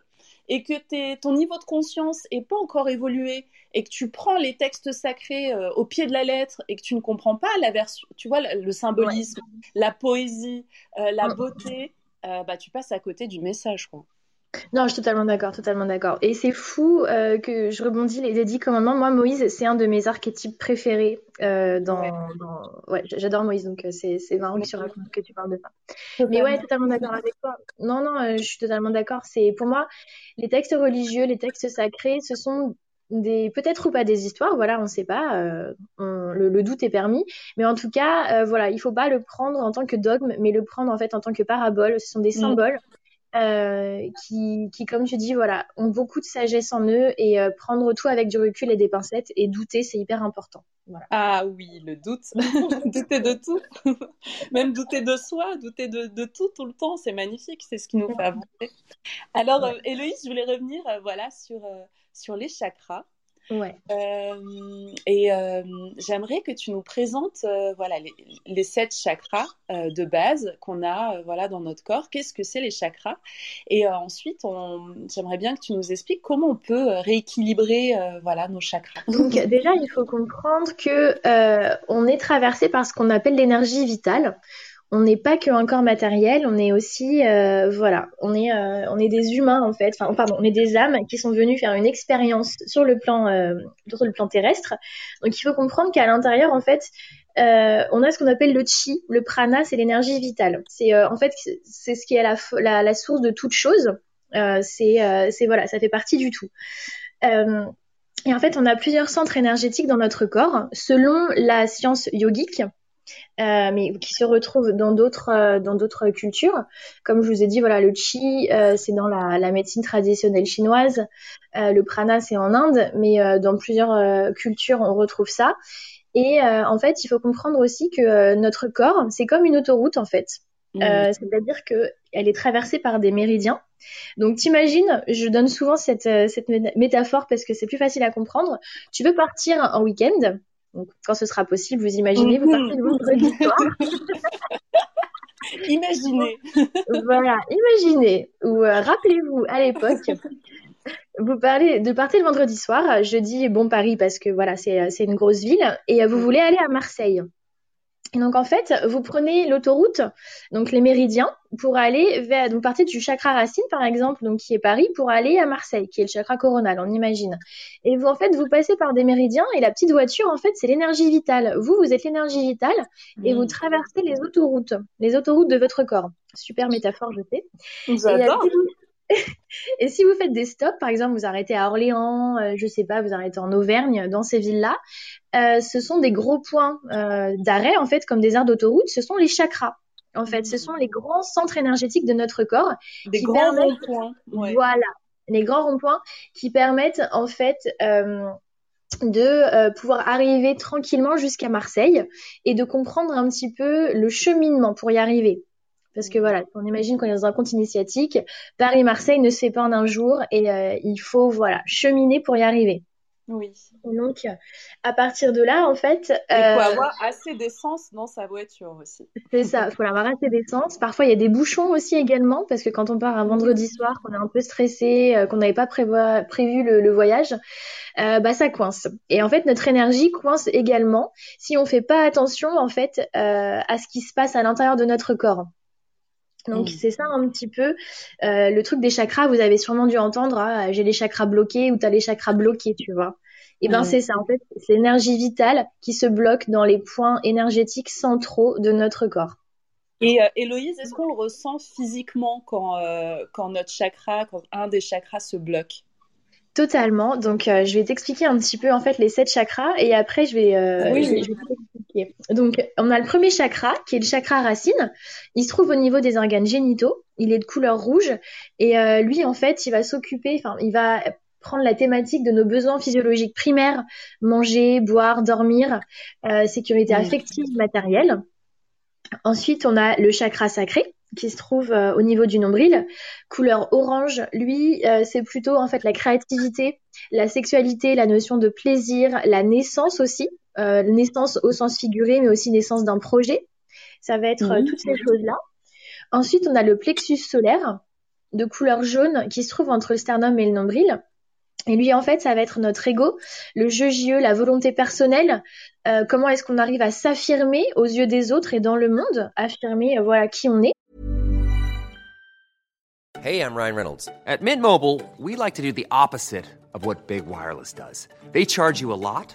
et que ton niveau de conscience n'est pas encore évolué et que tu prends les textes sacrés euh, au pied de la lettre et que tu ne comprends pas la version, tu vois, le, symbolisme, la poésie, la beauté, bah, tu passes à côté du message, quoi. Non, je suis totalement d'accord, totalement d'accord. Et c'est fou euh, que je rebondis les dédits commandements. Moi, Moïse, c'est un de mes archétypes préférés. Euh, dans, ouais, dans... ouais j'adore Moïse, donc euh, c'est marrant que tu racontes que tu parles de ça. Mais ouais, totalement d'accord avec toi. Non, non, euh, je suis totalement d'accord. C'est pour moi les textes religieux, les textes sacrés, ce sont des peut-être ou pas des histoires, voilà, on ne sait pas, on, le, le, doute est permis, mais en tout cas, voilà, il faut pas le prendre en tant que dogme, mais le prendre en fait en tant que parabole. Ce sont des mm. symboles euh, qui, qui, comme tu dis, voilà, ont beaucoup de sagesse en eux et euh, prendre tout avec du recul et des pincettes et douter, c'est hyper important. Voilà. Ah oui, le doute, douter de tout, même douter de soi, douter de, de, tout tout le temps, c'est magnifique, c'est ce qui nous fait avancer. Alors, euh, Héloïse, je voulais revenir, voilà, sur sur les chakras. Ouais. Euh, et euh, j'aimerais que tu nous présentes euh, voilà les, les, sept chakras euh, de base qu'on a euh, voilà dans notre corps. Qu'est-ce que c'est les chakras? Et euh, ensuite, j'aimerais bien que tu nous expliques comment on peut rééquilibrer voilà nos chakras. Donc déjà, il faut comprendre que on est traversé par ce qu'on appelle l'énergie vitale on n'est pas qu'un corps matériel, on est aussi, euh, voilà, on est, euh, on est des humains en fait, enfin pardon, on est des âmes qui sont venues faire une expérience sur le plan, euh, sur le plan terrestre. Donc il faut comprendre qu'à l'intérieur en fait, euh, on a ce qu'on appelle le chi, le prana, c'est l'énergie vitale. C'est euh, en fait c'est ce qui est la, la, la, source de toute chose. c'est, c'est voilà, ça fait partie du tout. et en fait, on a plusieurs centres énergétiques dans notre corps, selon la science yogique. Euh, mais qui se retrouvent dans d'autres euh, dans d'autres cultures. Comme je vous ai dit, voilà, le chi, euh, c'est dans la, la, médecine traditionnelle chinoise. le prana, c'est en Inde, mais dans plusieurs cultures, on retrouve ça. Et en fait, il faut comprendre aussi que notre corps, c'est comme une autoroute, en fait. Mmh. C'est-à-dire que elle est traversée par des méridiens. Donc, t'imagines, je donne souvent cette, cette métaphore parce que c'est plus facile à comprendre. Tu veux partir en week-end, donc, quand ce sera possible, vous imaginez, vous partez le vendredi soir. imaginez. voilà, imaginez. Ou euh, rappelez-vous, à l'époque, vous parlez de partir le vendredi soir. Je dis bon Paris parce que voilà, c'est une grosse ville. Et vous voulez aller à Marseille. Et donc en fait, vous prenez l'autoroute, donc les méridiens, pour aller vers, donc partez du chakra racine par exemple, donc qui est Paris, pour aller à Marseille, qui est le chakra coronal, on imagine. Et vous en fait, vous passez par des méridiens et la petite voiture en fait, c'est l'énergie vitale. Vous, vous êtes l'énergie vitale et vous mmh. traversez les autoroutes, les autoroutes de votre corps. Super métaphore, je sais. J'adore. Et si vous faites des stops, par exemple, vous arrêtez à Orléans, euh, je sais pas, vous arrêtez en Auvergne, dans ces villes-là, euh, ce sont des gros points euh, d'arrêt, en fait, comme des aires d'autoroute, ce sont les chakras. En fait, ce sont les grands centres énergétiques de notre corps. Des grands ronds-points. Voilà, les grands ronds-points qui permettent, en fait, euh, de euh, pouvoir arriver tranquillement jusqu'à Marseille et de comprendre un petit peu le cheminement pour y arriver. Parce que voilà, on imagine qu'on est dans un compte initiatique, Paris-Marseille ne se fait pas en un jour et euh, il faut voilà cheminer pour y arriver. Oui. donc, à partir de là, en fait. Il faut avoir assez d'essence dans sa voiture aussi. C'est ça, il faut avoir assez d'essence. Parfois, il y a des bouchons aussi également, parce que quand on part un vendredi soir, qu'on est un peu stressé, qu'on n'avait pas prévu le, voyage, bah ça coince. Et en fait, notre énergie coince également si on fait pas attention, en fait, à ce qui se passe à l'intérieur de notre corps. Donc mm. c'est ça un petit peu euh, le truc des chakras. Vous avez sûrement dû entendre, ah, j'ai les chakras bloqués ou t'as les chakras bloqués, tu vois. Et eh ben c'est ça en fait, c'est l'énergie vitale qui se bloque dans les points énergétiques centraux de notre corps. Et euh, Héloïse, est-ce qu'on le ressent physiquement quand, euh, quand notre chakra, quand un des chakras se bloque? Totalement. Donc, euh, je vais t'expliquer un petit peu en fait les sept chakras et après je vais, euh, oui, je Donc, on a le premier chakra qui est le chakra racine. Il se trouve au niveau des organes génitaux. Il est de couleur rouge et euh, lui en fait, il va s'occuper, enfin, il va prendre la thématique de nos besoins physiologiques primaires manger, boire, dormir, sécurité affective, matérielle. Ensuite, on a le chakra sacré qui se trouve euh, au niveau du nombril. Couleur orange, lui, euh, c'est plutôt en fait la créativité, la sexualité, la notion de plaisir, la naissance aussi, euh, naissance au sens figuré, mais aussi naissance d'un projet. Ça va être toutes ces choses-là. Ensuite, on a le plexus solaire de couleur jaune qui se trouve entre le sternum et le nombril. Et lui, en fait, ça va être notre ego, le jeu JE, la volonté personnelle. comment est-ce qu'on arrive à s'affirmer aux yeux des autres et dans le monde, affirmer voilà qui on est? Hey, I'm Ryan Reynolds. At Mint Mobile, we like to do the opposite of what Big Wireless does. They charge you a lot,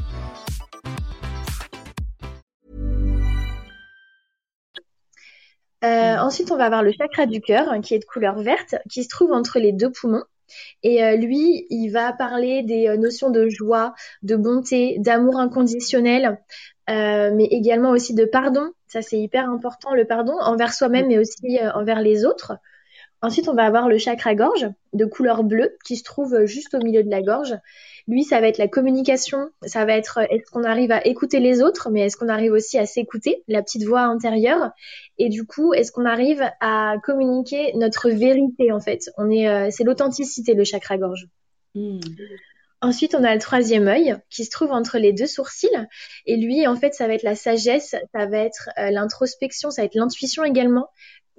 Euh, ensuite, on va avoir le chakra du cœur, hein, qui est de couleur verte, qui se trouve entre les deux poumons. Et euh, lui, il va parler des euh, notions de joie, de bonté, d'amour inconditionnel, mais également aussi de pardon. Ça, c'est hyper important, le pardon envers soi-même, mais aussi envers les autres. Ensuite, on va avoir le chakra gorge de couleur bleue qui se trouve juste au milieu de la gorge. Lui, ça va être la communication, ça va être est-ce qu'on arrive à écouter les autres, mais est-ce qu'on arrive aussi à s'écouter, la petite voix intérieure, et du coup, est-ce qu'on arrive à communiquer notre vérité en fait? On est, euh, c'est l'authenticité le chakra gorge. Hmm. Ensuite, on a le troisième œil qui se trouve entre les deux sourcils. Et lui, en fait, ça va être la sagesse, ça va être euh, l'introspection, ça va être l'intuition également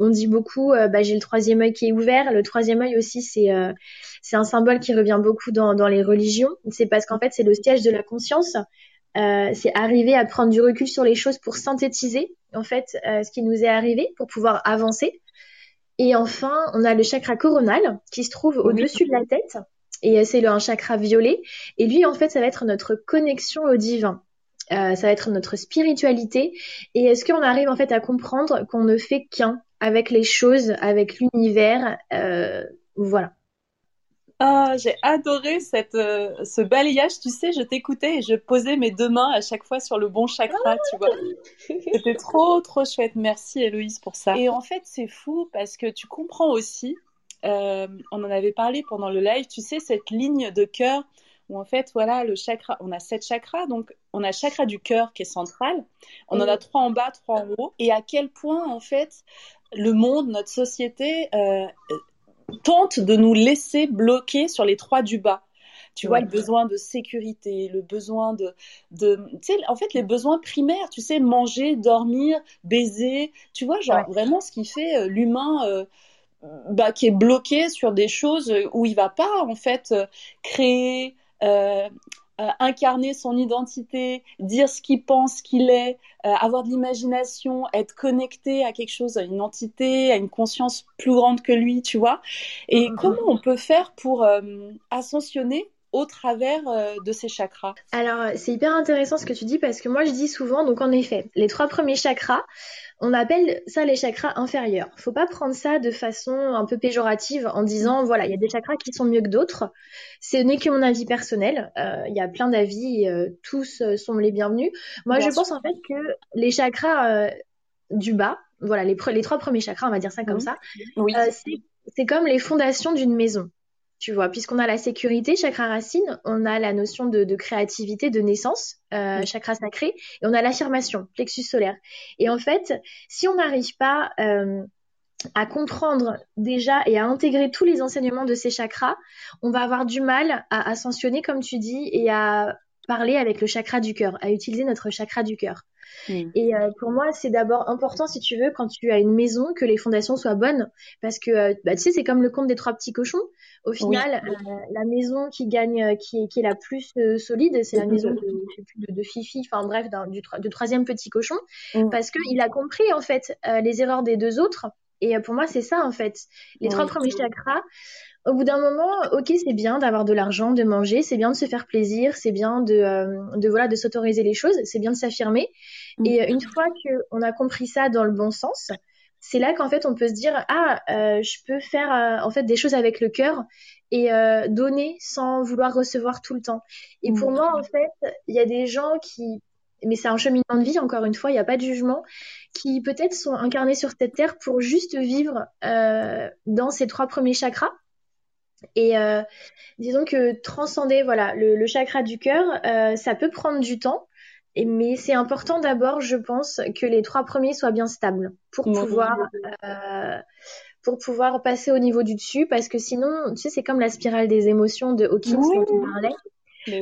on dit beaucoup, euh, bah, j'ai le troisième œil qui est ouvert. Le troisième œil aussi, c'est euh, c'est un symbole qui revient beaucoup dans, dans les religions. C'est parce qu'en fait, c'est le siège de la conscience. Euh, c'est arriver à prendre du recul sur les choses pour synthétiser en fait ce qui nous est arrivé pour pouvoir avancer. Et enfin, on a le chakra coronal qui se trouve au-dessus de la tête et c'est un chakra violet. Et lui, en fait, ça va être notre connexion au divin. ça va être notre spiritualité. Et est-ce qu'on arrive en fait à comprendre qu'on ne fait qu'un avec les choses, avec l'univers. Euh, voilà. Ah, j'ai adoré cette, euh, ce balayage. Tu sais, je t'écoutais et je posais mes deux mains à chaque fois sur le bon chakra, tu vois. C'était trop, trop chouette. Merci, Héloïse, pour ça. Et en fait, c'est fou parce que tu comprends aussi, euh, on en avait parlé pendant le live, tu sais, cette ligne de cœur où en fait, voilà, le chakra, on a sept chakras, donc on a le chakra du cœur qui est central, on en a trois en bas, trois en haut, et à quel point, en fait, le monde, notre société euh, tente de nous laisser bloquer sur les trois du bas. Tu vois, le besoin de sécurité, le besoin de, de tu sais, en fait, les besoins primaires, tu sais, manger, dormir, baiser, tu vois, genre vraiment ce qui fait euh, l'humain euh, bah, qui est bloqué sur des choses où il va pas, en fait, créer, incarner son identité, dire ce qu'il pense qu'il est, avoir de l'imagination, être connecté à quelque chose, à une entité, à une conscience plus grande que lui, tu vois. Et mm-hmm. comment on peut faire pour ascensionner au travers euh, de ces chakras Alors, c'est hyper intéressant ce que tu dis parce que moi, je dis souvent, donc en effet, les trois premiers chakras, on appelle ça les chakras inférieurs. Faut pas prendre ça de façon un peu péjorative en disant, voilà, il y a des chakras qui sont mieux que d'autres. Ce n'est que mon avis personnel. Euh, il y a plein d'avis, euh, tous sont les bienvenus. Moi, je pense en fait que les chakras du bas, voilà, les, les, trois premiers chakras, on va dire ça comme ça, oui. c'est comme les fondations d'une maison tu vois, puisqu'on a la sécurité, chakra racine, on a la notion de, créativité, de naissance, euh, chakra sacré, et on a l'affirmation, plexus solaire. Et en fait, si on n'arrive pas euh, à comprendre déjà et à intégrer tous les enseignements de ces chakras, on va avoir du mal à ascensionner, comme tu dis, et à parler avec le chakra du cœur, à utiliser notre chakra du cœur. Et euh, pour moi, c'est d'abord important, si tu veux, quand tu as une maison, que les fondations soient bonnes. Parce que, euh, bah, tu sais, c'est comme le conte des trois petits cochons. Au final, euh, la maison qui gagne, qui, qui est la plus solide, c'est la maison de, de, de, Fifi, enfin bref, du, du, troisième petit cochon. Parce qu'il a compris, en fait, les erreurs des deux autres. Et pour moi, c'est ça, en fait. Les trois premiers chakras, au bout d'un moment, ok, c'est bien d'avoir de l'argent, de manger, c'est bien de se faire plaisir, c'est bien de, euh, de voilà, de s'autoriser les choses, c'est bien de s'affirmer. Mm. Et euh, une fois qu'on a compris ça dans le bon sens, c'est là qu'en fait on peut se dire ah, euh, je peux faire en fait des choses avec le cœur et donner sans vouloir recevoir tout le temps. Et pour mm. moi, en fait, il y a des gens qui mais c'est un cheminement de vie, encore une fois, il n'y a pas de jugement, qui peut-être sont incarnés sur cette terre pour juste vivre dans ces trois premiers chakras, et euh, disons que transcender voilà le, chakra du cœur, euh, ça peut prendre du temps, et, mais c'est important d'abord, je pense, que les trois premiers soient bien stables pour pouvoir euh, pour pouvoir passer au niveau du dessus, parce que sinon, tu sais, c'est comme la spirale des émotions de Hawkins dont on parlait.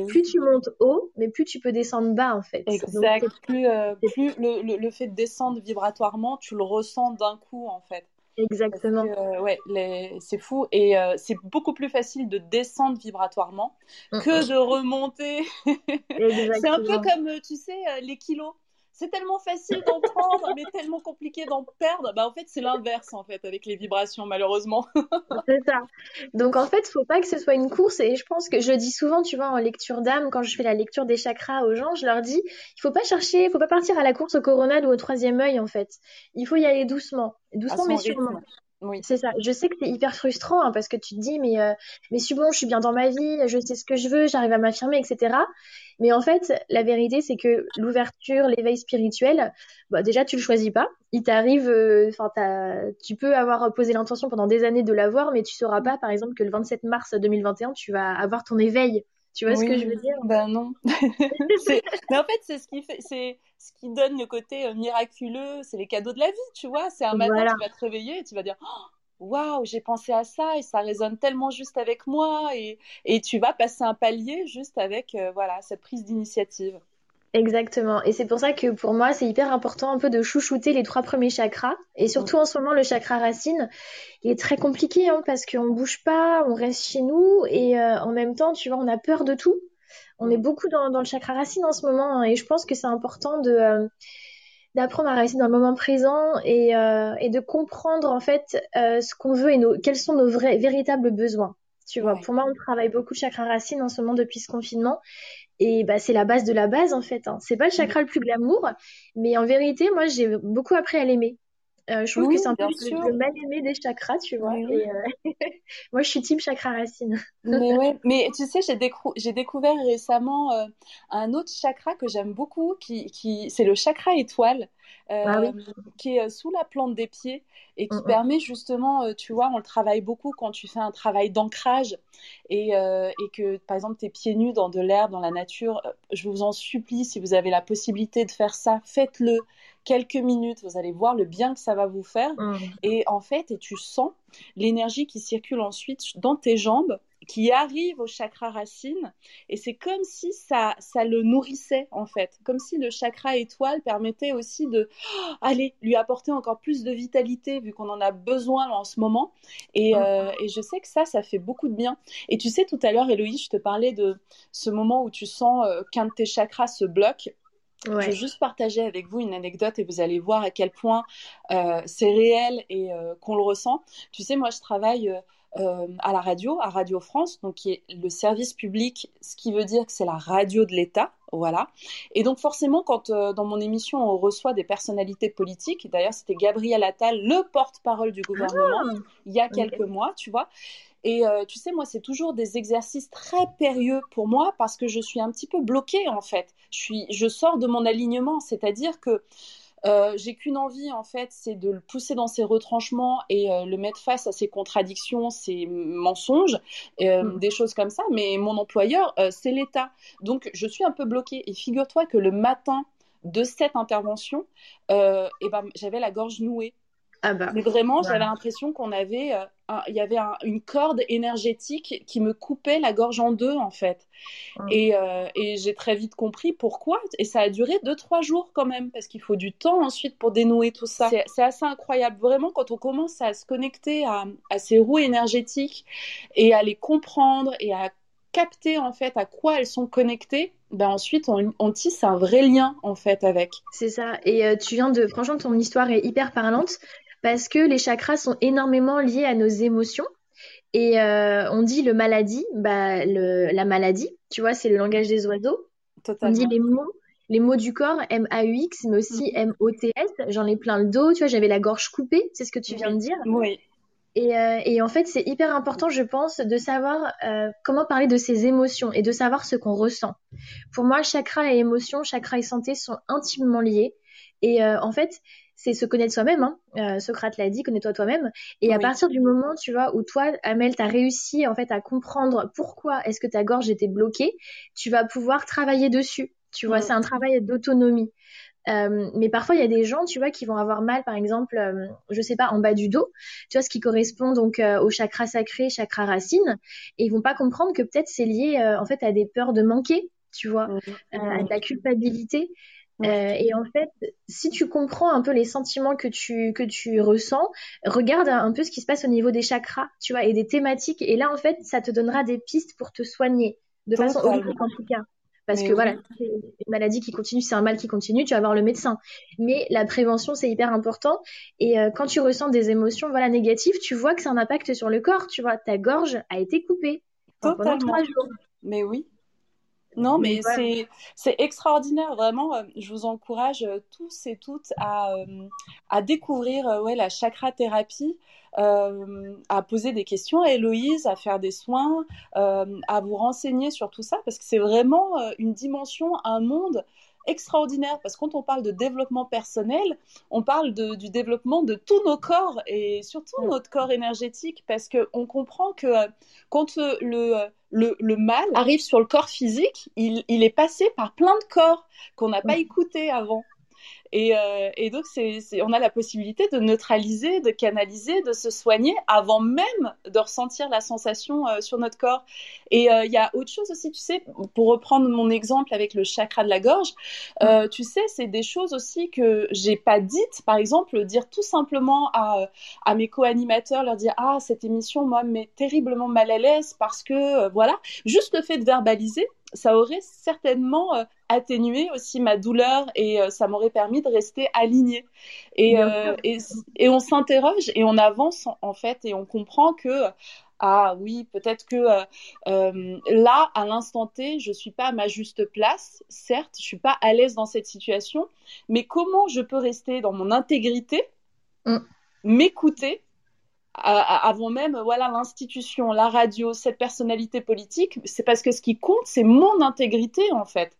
Plus tu montes haut, mais plus tu peux descendre bas en fait. Exact. plus, plus le, le, fait de descendre vibratoirement, tu le ressens d'un coup en fait. Exactement. Euh, ouais, c'est fou. Et euh, c'est beaucoup plus facile de descendre vibratoirement mm, que de remonter. c'est un peu comme, tu sais, euh, les kilos c'est tellement facile d'en prendre, mais tellement compliqué d'en perdre. Bah, en fait, c'est l'inverse, en fait, avec les vibrations, malheureusement. c'est ça. Donc, en fait, il faut pas que ce soit une course. Et je pense que je dis souvent, tu vois, en lecture d'âme, quand je fais la lecture des chakras aux gens, je leur dis, il faut pas chercher, il faut pas partir à la course au coronal ou au troisième œil, en fait. Il faut y aller doucement. Doucement, mais sûrement. Oui. C'est ça. Je sais que c'est hyper frustrant hein, parce que tu te dis mais euh, mais je suis bon, je suis bien dans ma vie, je sais ce que je veux, j'arrive à m'affirmer, etc. Mais en fait, la vérité c'est que l'ouverture, l'éveil spirituel, bah, déjà tu le choisis pas. Il t'arrive, euh, enfin tu peux avoir posé l'intention pendant des années de l'avoir, mais tu sauras pas, par exemple, que le 27 mars 2021, tu vas avoir ton éveil. Tu vois ce que je veux dire? Ben non. mais en fait, c'est ce qui fait, c'est ce qui donne le côté euh, miraculeux, c'est les cadeaux de la vie, tu vois. C'est un matin, tu vas te réveiller et tu vas dire oh, Waouh, j'ai pensé à ça et ça résonne tellement juste avec moi. Et, et tu vas passer un palier juste avec euh, voilà, cette prise d'initiative. Exactement. Et c'est pour ça que pour moi, c'est hyper important un peu de chouchouter les trois premiers chakras. Et surtout en ce moment, le chakra racine, il est très compliqué hein, parce qu'on bouge pas, on reste chez nous et euh, en même temps, tu vois, on a peur de tout on est beaucoup dans, le chakra racine en ce moment hein, et je pense que c'est important de euh, d'apprendre à rester dans le moment présent et, euh, de comprendre en fait euh, ce qu'on veut et nos, quels sont nos vrais véritables besoins. Tu vois, pour moi, on travaille beaucoup le chakra racine en ce moment depuis ce confinement et bah, c'est la base de la base en fait. Hein. C'est pas le chakra le plus glamour, mais en vérité, moi j'ai beaucoup appris à l'aimer. Euh, je trouve que c'est un peu le, mal aimé des chakras, tu vois. Et, euh, moi, je suis type chakra racine. mais, ouais. mais tu sais, j'ai, découvert récemment euh, un autre chakra que j'aime beaucoup, qui, qui... c'est le chakra étoile. Ah qui est sous la plante des pieds et qui mm, mm. permet justement, tu vois, on le travaille beaucoup quand tu fais un travail d'ancrage et, et que, par exemple, tu es pieds nus dans de l'air, dans la nature. Je vous en supplie, si vous avez la possibilité de faire ça, faites-le quelques minutes, vous allez voir le bien que ça va vous faire. Mmh. Et en fait, et tu sens l'énergie qui circule ensuite dans tes jambes, qui arrive au chakra racine et c'est comme si ça, ça le nourrissait en fait, comme si le chakra étoile permettait aussi de oh, aller lui apporter encore plus de vitalité vu qu'on en a besoin en ce moment. Et, euh, et, je sais que ça, ça fait beaucoup de bien. Et tu sais, tout à l'heure, Héloïse, je te parlais de ce moment où tu sens euh, qu'un de tes chakras se bloque. Je vais juste partager avec vous une anecdote et vous allez voir à quel point euh, c'est réel et euh, qu'on le ressent. Tu sais, moi, je travaille euh, à la radio, à Radio France, donc qui est le service public, ce qui veut dire que c'est la radio de l'État. Voilà. Et donc forcément, quand dans mon émission on reçoit des personnalités politiques, d'ailleurs c'était Gabriel Attal, le porte-parole du gouvernement, ah, il y a quelques mois, tu vois. Et euh, tu sais, moi, c'est toujours des exercices très périlleux pour moi parce que je suis un petit peu bloquée en fait. Je, suis, je sors de mon alignement, c'est-à-dire que euh, j'ai qu'une envie en fait, c'est de le pousser dans ses retranchements et euh, le mettre face à ses contradictions, ses mensonges, mm. des choses comme ça. Mais mon employeur, c'est l'État. Donc je suis un peu bloquée. Et figure-toi que le matin de cette intervention, eh ben, j'avais la gorge nouée. Ah bah. Mais vraiment, j'avais l'impression qu'on avait, euh, il y avait une corde énergétique qui me coupait la gorge en deux en fait. Et, euh, et j'ai très vite compris pourquoi. Et ça a duré deux trois jours quand même parce qu'il faut du temps ensuite pour dénouer tout ça. C'est assez incroyable. Vraiment, quand on commence à se connecter à, à ces roues énergétiques et à les comprendre et à capter en fait à quoi elles sont connectées, ben ensuite on, on tisse un vrai lien en fait avec. C'est ça. Et euh, tu viens de, franchement, ton histoire est hyper parlante parce que les chakras sont énormément liés à nos émotions. Et euh, on dit le maladie, bah, le, la maladie, tu vois, c'est le langage des oiseaux. Totalement. On dit les mots, les mots du corps, M-A-U-X, mais aussi M-O-T-S. J'en ai plein le dos, tu vois, j'avais la gorge coupée, c'est ce que tu viens de dire. Oui. Et, euh, et, en fait, c'est hyper important, je pense, de savoir euh, comment parler de ses émotions et de savoir ce qu'on ressent. Pour moi, chakra et émotion, chakra et santé sont intimement liés. Et euh, en fait, c'est se connaître soi-même. Hein. Euh, Socrate l'a dit, connais-toi toi-même. Et à partir du moment, tu vois, où toi, Amel, tu as réussi en fait à comprendre pourquoi est-ce que ta gorge était bloquée, tu vas pouvoir travailler dessus. Tu vois, c'est un travail d'autonomie. Euh, mais parfois, il y a des gens, tu vois, qui vont avoir mal, par exemple, euh, je sais pas, en bas du dos, tu vois, ce qui correspond donc euh, au chakra sacré, chakra racine, et ils vont pas comprendre que peut-être c'est lié, en fait, à des peurs de manquer, tu vois, à de la culpabilité. Euh, et en fait, si tu comprends un peu les sentiments que tu, que tu ressens, regarde un peu ce qui se passe au niveau des chakras, tu vois, et des thématiques. Et là, en fait, ça te donnera des pistes pour te soigner, de façon holistique en tout cas. Parce que voilà, c'est une maladie qui continue, c'est un mal qui continue, tu vas voir le médecin. Mais la prévention, c'est hyper important. Et euh, quand tu ressens des émotions voilà, négatives, tu vois que c'est un impact sur le corps. Tu vois, ta gorge a été coupée pendant trois jours. Mais oui, non, mais, c'est extraordinaire, vraiment. Euh, je vous encourage euh, tous et toutes à, euh, à découvrir ouais, la chakra thérapie, à poser des questions à Héloïse, à faire des soins, à vous renseigner sur tout ça, parce que c'est vraiment une dimension, un monde extraordinaire parce que quand on parle de développement personnel, on parle de, du développement de tous nos corps et surtout notre corps énergétique parce qu'on comprend que euh, quand euh, le, euh, le, le, mal arrive sur le corps physique, il, il est passé par plein de corps qu'on n'a pas écouté avant. Et, euh, et donc, c'est, on a la possibilité de neutraliser, de canaliser, de se soigner avant même de ressentir la sensation euh, sur notre corps. Et euh, il y a autre chose aussi, tu sais, pour reprendre mon exemple avec le chakra de la gorge, euh, tu sais, c'est des choses aussi que j'ai pas dites. Par exemple, dire tout simplement à, à mes co-animateurs, leur dire ah cette émission moi me met terriblement mal à l'aise parce que voilà, juste le fait de verbaliser ça aurait certainement euh, atténué aussi ma douleur et euh, ça m'aurait permis de rester alignée. Et, euh, et, et, on s'interroge et on avance en, fait et on comprend que ah oui, peut-être que là, à l'instant T, je suis pas à ma juste place. Certes, je suis pas à l'aise dans cette situation, mais comment je peux rester dans mon intégrité, mm. m'écouter avant même voilà l'institution, la radio, cette personnalité politique, c'est parce que ce qui compte, c'est mon intégrité en fait.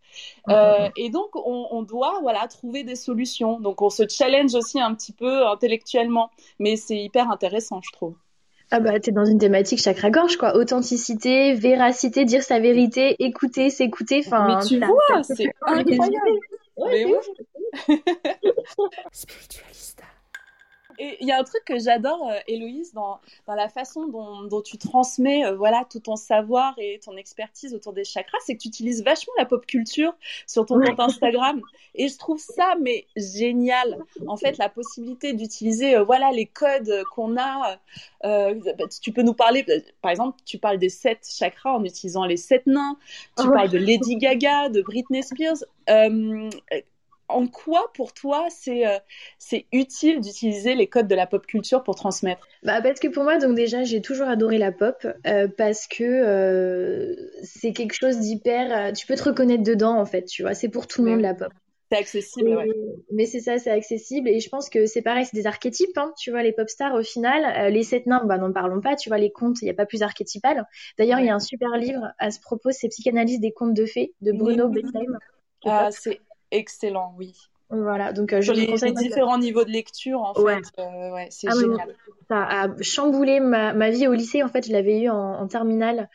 Mm, mm, euh, et donc on, on, doit voilà trouver des solutions. Donc on se challenge aussi un petit peu intellectuellement, mais c'est hyper intéressant, je trouve. Ah bah t'es dans une thématique chakra-gorge quoi, authenticité, véracité, dire sa vérité, écouter, s'écouter. Enfin, mais tu vois, c'est incroyable. mais oui. Et il y a un truc que j'adore, euh, Héloïse, dans, dans la façon dont, dont tu transmets euh, voilà, tout ton savoir et ton expertise autour des chakras, c'est que tu utilises vachement la pop culture sur ton compte Instagram. Et je trouve ça mais génial. En fait, la possibilité d'utiliser euh, voilà les codes qu'on a. Euh, bah, tu peux nous parler, par exemple, tu parles des sept chakras en utilisant les sept nains. Tu parles de Lady Gaga, de Britney Spears. En quoi pour toi c'est euh, c'est utile d'utiliser les codes de la pop culture pour transmettre? Bah parce que pour moi donc déjà j'ai toujours adoré la pop euh, parce que euh, c'est quelque chose d'hyper tu peux te reconnaître dedans en fait tu vois. C'est pour tout le monde la pop. C'est accessible Et- ouais. mais c'est ça c'est accessible et je pense que c'est pareil c'est des archétypes hein, tu vois les pop stars au final Euh, les sept nains bah n'en parlons pas tu vois les contes il n'y a pas plus archétypal. D'ailleurs il y a un super livre à ce propos c'est Psychanalyse des contes de fées de Bruno. Bettelheim Ah, c'est excellent oui voilà donc euh, je les, conseille les différents niveaux de lecture en Ouais. fait euh, ouais c'est Ah, génial Ça a chamboulé ma, ma vie au lycée. En fait, je l'avais eu en, en terminale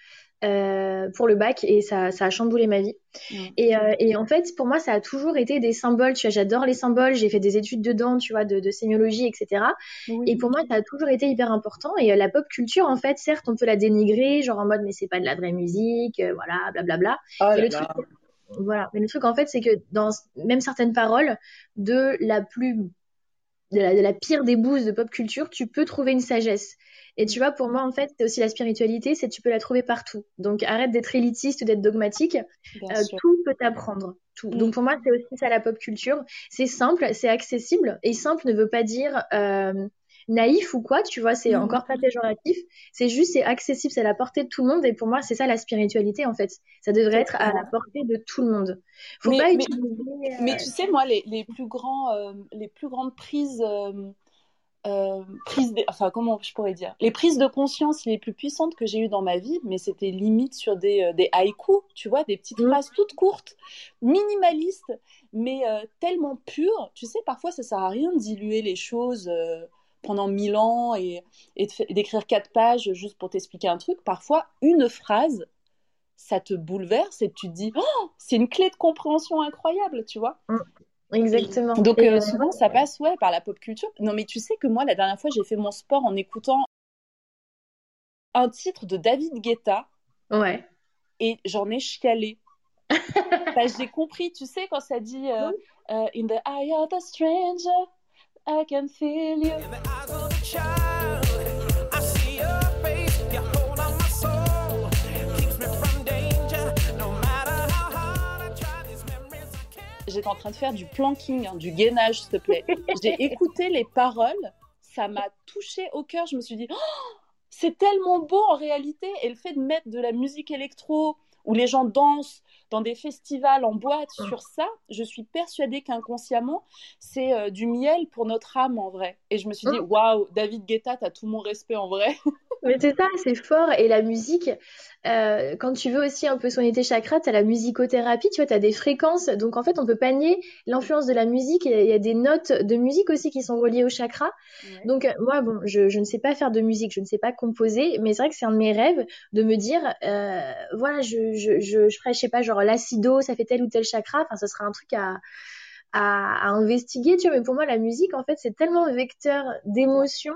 euh, pour le bac et ça, ça a chamboulé ma vie. Mm. Et, euh, et en fait, pour moi, ça a toujours été des symboles. Tu vois, j'adore les symboles. J'ai fait des études dedans, tu vois, de, de sémiologie, etc. Oui. Et pour moi, ça a toujours été hyper important. Et la pop culture, en fait, certes, on peut la dénigrer, genre en mode, mais c'est pas de la vraie musique, voilà, blablabla. Oh Mais là le là. truc, voilà. Mais le truc, en fait, c'est que dans même certaines paroles, de la plus, de la, de la pire des bouses de pop culture, tu peux trouver une sagesse. Et tu vois, pour moi, en fait, c'est aussi la spiritualité, c'est que tu peux la trouver partout. Donc, arrête d'être élitiste ou d'être dogmatique. Euh, tout peut t'apprendre. Tout. Mm. Donc, pour moi, c'est aussi ça la pop culture. C'est simple, c'est accessible. Et simple ne veut pas dire euh, naïf ou quoi, tu vois, c'est encore pas péjoratif. C'est juste, c'est accessible, c'est à la portée de tout le monde. Et pour moi, c'est ça la spiritualité, en fait. Ça devrait être à la portée de tout le monde. Faut Mais- pas mais- utiliser. euh, Mais tu sais, moi, les, les plus grands, euh, les plus grandes prises, euh, prises, de- enfin, comment je pourrais dire, les prises de conscience les plus puissantes que j'ai eues dans ma vie, mais c'était limite sur des, des haïkus, tu vois, des petites Mm. phrases toutes courtes, minimalistes, mais euh, tellement pures. Tu sais, parfois, ça sert à rien de diluer les choses. euh, pendant mille ans et, d'écrire quatre pages juste pour t'expliquer un truc, parfois une phrase, ça te bouleverse et tu te dis, oh, c'est une clé de compréhension incroyable, tu vois. Exactement. Donc euh, euh, souvent ça passe ouais par la pop culture. Non mais tu sais que moi la dernière fois j'ai fait mon sport en écoutant un titre de David Guetta ouais. et j'en ai chialé. Bah, j'ai compris, tu sais quand ça dit euh, euh, In the eye of the stranger, I can feel you. J'étais en train de faire du planking, hein, du gainage, s'il te plaît. J'ai écouté les paroles, ça m'a touché au cœur. Je me suis dit, Oh, c'est tellement beau en réalité. Et le fait de mettre de la musique électro où les gens dansent dans des festivals, en boîte, sur ça, je suis persuadée qu'inconsciemment, c'est euh, du miel pour notre âme en vrai. Et je me suis dit, waouh, David Guetta, t'as tout mon respect en vrai. Mais c'est ça, c'est fort. Et la musique, euh, quand tu veux aussi un peu soigner tes chakras, tu as la musicothérapie, tu vois, tu as des fréquences. Donc en fait, on peut pas nier l'influence de la musique. Il y, a, des notes de musique aussi qui sont reliées au chakra. Donc euh, moi, bon, je, je ne sais pas faire de musique, je ne sais pas composer, mais c'est vrai que c'est un de mes rêves de me dire, euh, voilà, je, je, je, je ferais, je sais pas, genre l'acido, ça fait tel ou tel chakra. Enfin, ce sera un truc à, à, à investiguer, tu vois. Mais pour moi, la musique, en fait, c'est tellement vecteur d'émotion.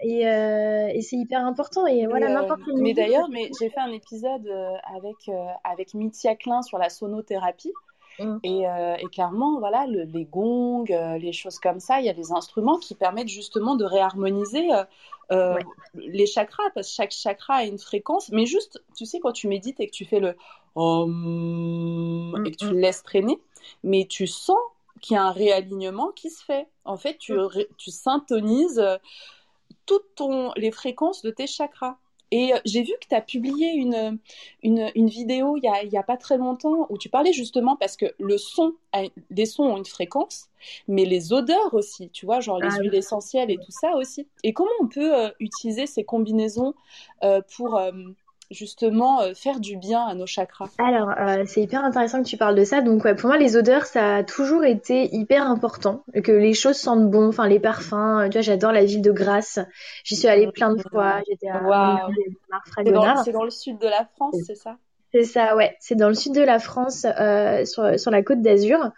Et, euh, et c'est hyper important. Et voilà, euh, n'importe mais d'ailleurs, mais j'ai fait un épisode euh, avec euh, avec Mitya Klein sur la sonothérapie. Mm. Et, euh, et clairement, voilà, le- les gongs, euh, les choses comme ça, il y a des instruments qui permettent justement de réharmoniser euh, Ouais. les chakras, parce que chaque chakra a une fréquence. Mais juste, tu sais, quand tu médites et que tu fais le Om et que tu Mm, le laisses traîner, mais tu sens qu'il y a un réalignement qui se fait. En fait, tu, Mm. tu syntonises toutes ton, les fréquences de tes chakras. Et euh, j'ai vu que tu as publié une, une, une vidéo il y a, y a pas très longtemps où tu parlais justement parce que le son, a- les sons ont une fréquence, mais les odeurs aussi, tu vois, genre les Ah oui. huiles essentielles et tout ça aussi. Et comment on peut euh, utiliser ces combinaisons euh, pour justement euh, faire du bien à nos chakras Alors, euh, c'est hyper intéressant que tu parles de ça. Donc, ouais, pour moi, les odeurs, ça a toujours été hyper important. Que les choses sentent bon, enfin, les parfums. euh, Tu vois, j'adore la ville de Grasse. J'y suis allée plein de fois. J'étais à Mar C'est dans, le sud de la France, c'est ça? C'est ça, ouais. C'est dans le sud de la France, euh, sur, sur la côte d'Azur.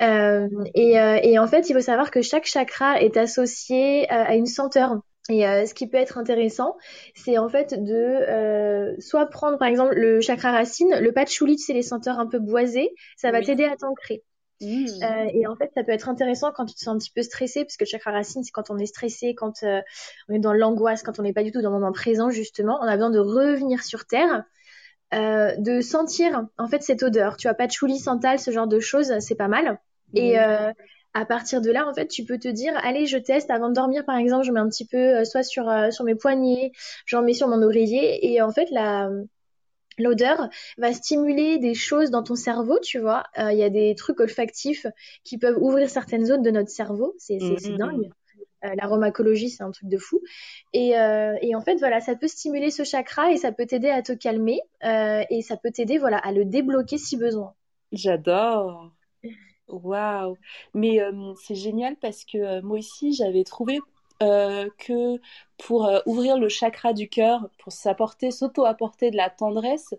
Et, et en fait, il faut savoir que chaque chakra est associé à une senteur. Et ce qui peut être intéressant, c'est en fait de soit prendre par exemple le chakra racine, le patchouli, c'est les senteurs un peu boisées, ça va t'aider à t'ancrer. Mmh. Euh, et en fait, ça peut être intéressant quand tu te sens un petit peu stressé, parce que le chakra racine, c'est quand on est stressé, quand on est dans l'angoisse, quand on n'est pas du tout dans le moment présent, justement. On a besoin de revenir sur Terre euh, de sentir en fait cette odeur. Tu as pas de chouli, santal, ce genre de choses, c'est pas mal. Et euh, à partir de là, en fait, tu peux te dire, allez, je teste avant de dormir, par exemple, je mets un petit peu, euh, soit sur sur mes poignets, j'en mets sur mon oreiller, et en fait, la L'odeur va stimuler des choses dans ton cerveau, tu vois. Il y a des trucs olfactifs qui peuvent ouvrir certaines zones de notre cerveau. C'est mmh, dingue. Euh, l'aromacologie, c'est un truc de fou. Euh, et, en fait, voilà, ça peut stimuler ce chakra et ça peut t'aider à te calmer euh, et ça peut t'aider, voilà, à le débloquer si besoin. J'adore. Waouh. Mais c'est génial parce que moi aussi, j'avais trouvé que pour ouvrir le chakra du cœur, pour s'apporter, s'auto-apporter de la tendresse,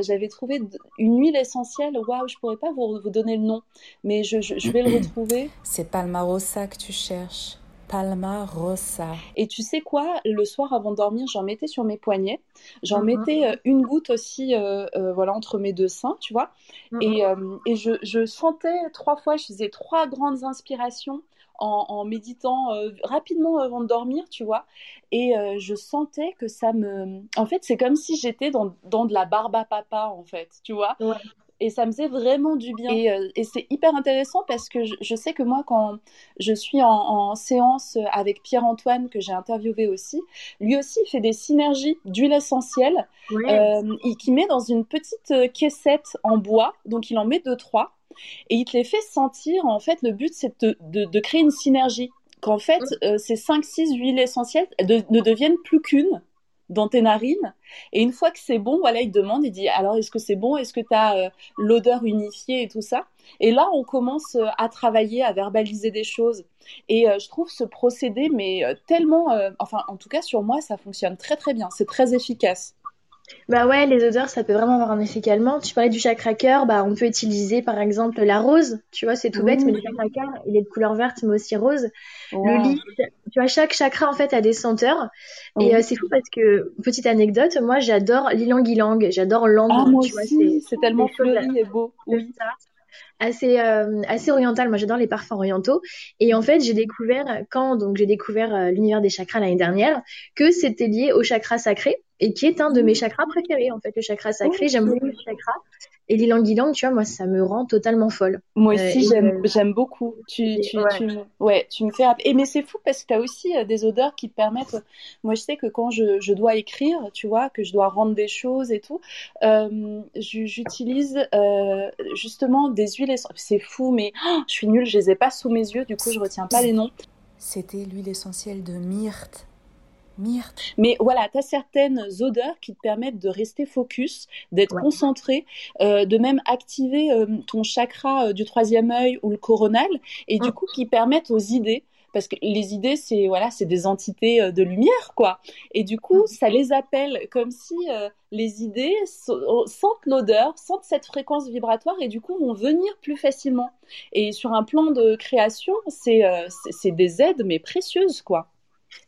j'avais trouvé une huile essentielle. Waouh, je pourrais pas vous, vous, donner le nom, mais je, je vais le retrouver. C'est Palmarosa que tu cherches. Palma Rosa. Et tu sais quoi Le soir avant de dormir, j'en mettais sur mes poignets. J'en uh-huh. mettais euh, une goutte aussi euh, euh, voilà, entre mes deux seins, tu vois. Uh-huh. Et, et je, je, sentais trois fois, je faisais trois grandes inspirations en, méditant rapidement avant de dormir, tu vois. Et je sentais que ça me... En fait, c'est comme si j'étais dans, dans, de la barbe à papa, en fait, tu vois. Ouais et ça me faisait vraiment du bien. Et, euh, et c'est hyper intéressant parce que je, sais que moi, quand je suis en, séance avec Pierre-Antoine, que j'ai interviewé aussi, lui aussi il fait des synergies d'huile essentielle euh, qui met dans une petite euh, caissette en bois, donc il en met deux, trois, et il te les fait sentir. En fait, le but, c'est de, de, créer une synergie. Qu'en fait, ces 5-6 huiles essentielles ne deviennent plus qu'une dans tes narines. Et une fois que c'est bon, voilà, il demande, il dit alors est-ce que c'est bon? Est-ce que tu as euh, l'odeur unifiée et tout ça? Et là, on commence euh, à travailler, à verbaliser des choses. Et euh, je trouve ce procédé, mais tellement, enfin, en tout cas sur moi, ça fonctionne très très bien. C'est très efficace. Bah ouais, les odeurs, ça peut vraiment avoir un effet calmant. Tu parlais du chakra cœur, bah on peut utiliser par exemple la rose. Tu vois, c'est tout bête, mais le chakra cœur, il est de couleur verte, mais aussi rose. Le lit, tu vois, chaque chakra en fait a des senteurs. Et euh, c'est fou parce que petite anecdote, moi j'adore l'ilang ilang, j'adore l'ambre. Ah, moi aussi, c'est tellement fleuri et beau. Oui. Assez, euh, assez oriental. Moi, j'adore les parfums orientaux. Et en fait, j'ai découvert quand donc j'ai découvert euh, l'univers des chakras l'année dernière que c'était lié au chakra sacré et qui est un de mes chakras préférés en fait, le chakra sacré. J'aime beaucoup le chakra. Et l'ilang ilang, tu vois, moi, ça me rend totalement folle. Moi euh, aussi, j'aime, j'aime beaucoup. Tu, tu, ouais. tu, ouais, tu me fais. Et mais c'est fou parce que tu as aussi euh, des odeurs qui te permettent. Moi, je sais que quand je, je, dois écrire, tu vois, que je dois rendre des choses et tout, euh, j'utilise euh, justement des huiles. C'est fou, mais oh, je suis nulle, je les ai pas sous mes yeux, du coup, je retiens pas les noms. C'était l'huile essentielle de myrte. Myrte. Mais voilà, tu as certaines odeurs qui te permettent de rester focus, d'être concentré, euh, de même activer euh, ton chakra euh, du troisième œil ou le coronal, et du coup qui permettent aux idées. Parce que les idées c'est voilà c'est des entités de lumière quoi. Et du coup ça les appelle comme si les idées sentent l'odeur sentent cette fréquence vibratoire et du coup vont venir plus facilement. Et sur un plan de création c'est c'est des aides mais précieuses quoi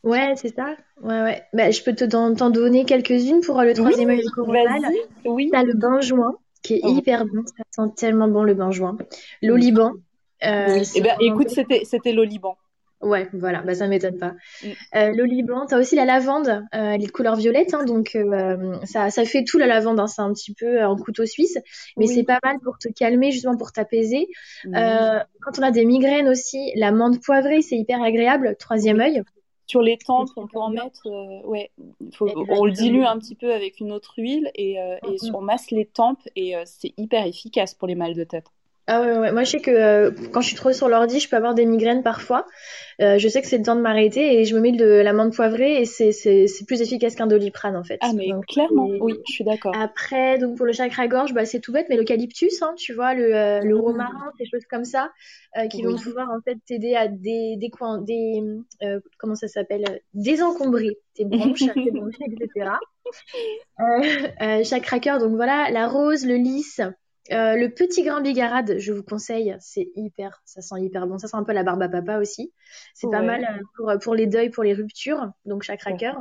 Ouais, c'est ça. Ouais, ouais. Bah, je peux t'en donner quelques-unes pour euh, le troisième œil coronal. Oui. T'as le benjoin, qui est oh. hyper bon. Ça sent tellement bon le benjoin. L'oliban. Euh, oui. Eh ben, écoute, c'était, c'était l'oliban. Ouais, voilà, bah ça m'étonne pas. Mm. Euh, l'oliban, t'as aussi la lavande, euh, elle est de couleur violette, hein, donc ça, ça fait tout la lavande, hein, c'est un petit peu en couteau suisse, mais c'est pas mal pour te calmer, justement pour t'apaiser. quand on a des migraines aussi, la menthe poivrée, c'est hyper agréable, troisième œil. Sur les tempes, on peut en mettre, euh, ouais, on le dilue un petit peu avec une autre huile et, euh, et on masse les tempes et euh, c'est hyper efficace pour les mal de tête. Ah ouais, ouais, moi je sais que euh, quand je suis trop sur l'ordi, je peux avoir des migraines parfois. Euh, je sais que c'est le temps de m'arrêter et je me mets de l'amande poivrée et c'est, c'est, c'est plus efficace qu'un doliprane en fait. Ah mais clairement, oui, je suis d'accord. Après, donc pour le chakra-gorge, bah, c'est tout bête, mais l'eucalyptus, hein, tu vois, le, euh, le mmh. romarin, ces choses comme ça, euh, qui vont pouvoir en fait t'aider à des, des, des euh, comment ça s'appelle, désencombrer tes bronches, tes bronches, etc. chakra-cœur, donc voilà, la rose, le lys, euh, le petit grain bigarade, je vous conseille, c'est hyper, ça sent hyper bon. Ça sent un peu la barbe à papa aussi. C'est pas mal euh, pour, euh, pour les deuils, pour les ruptures, donc chaque cracker.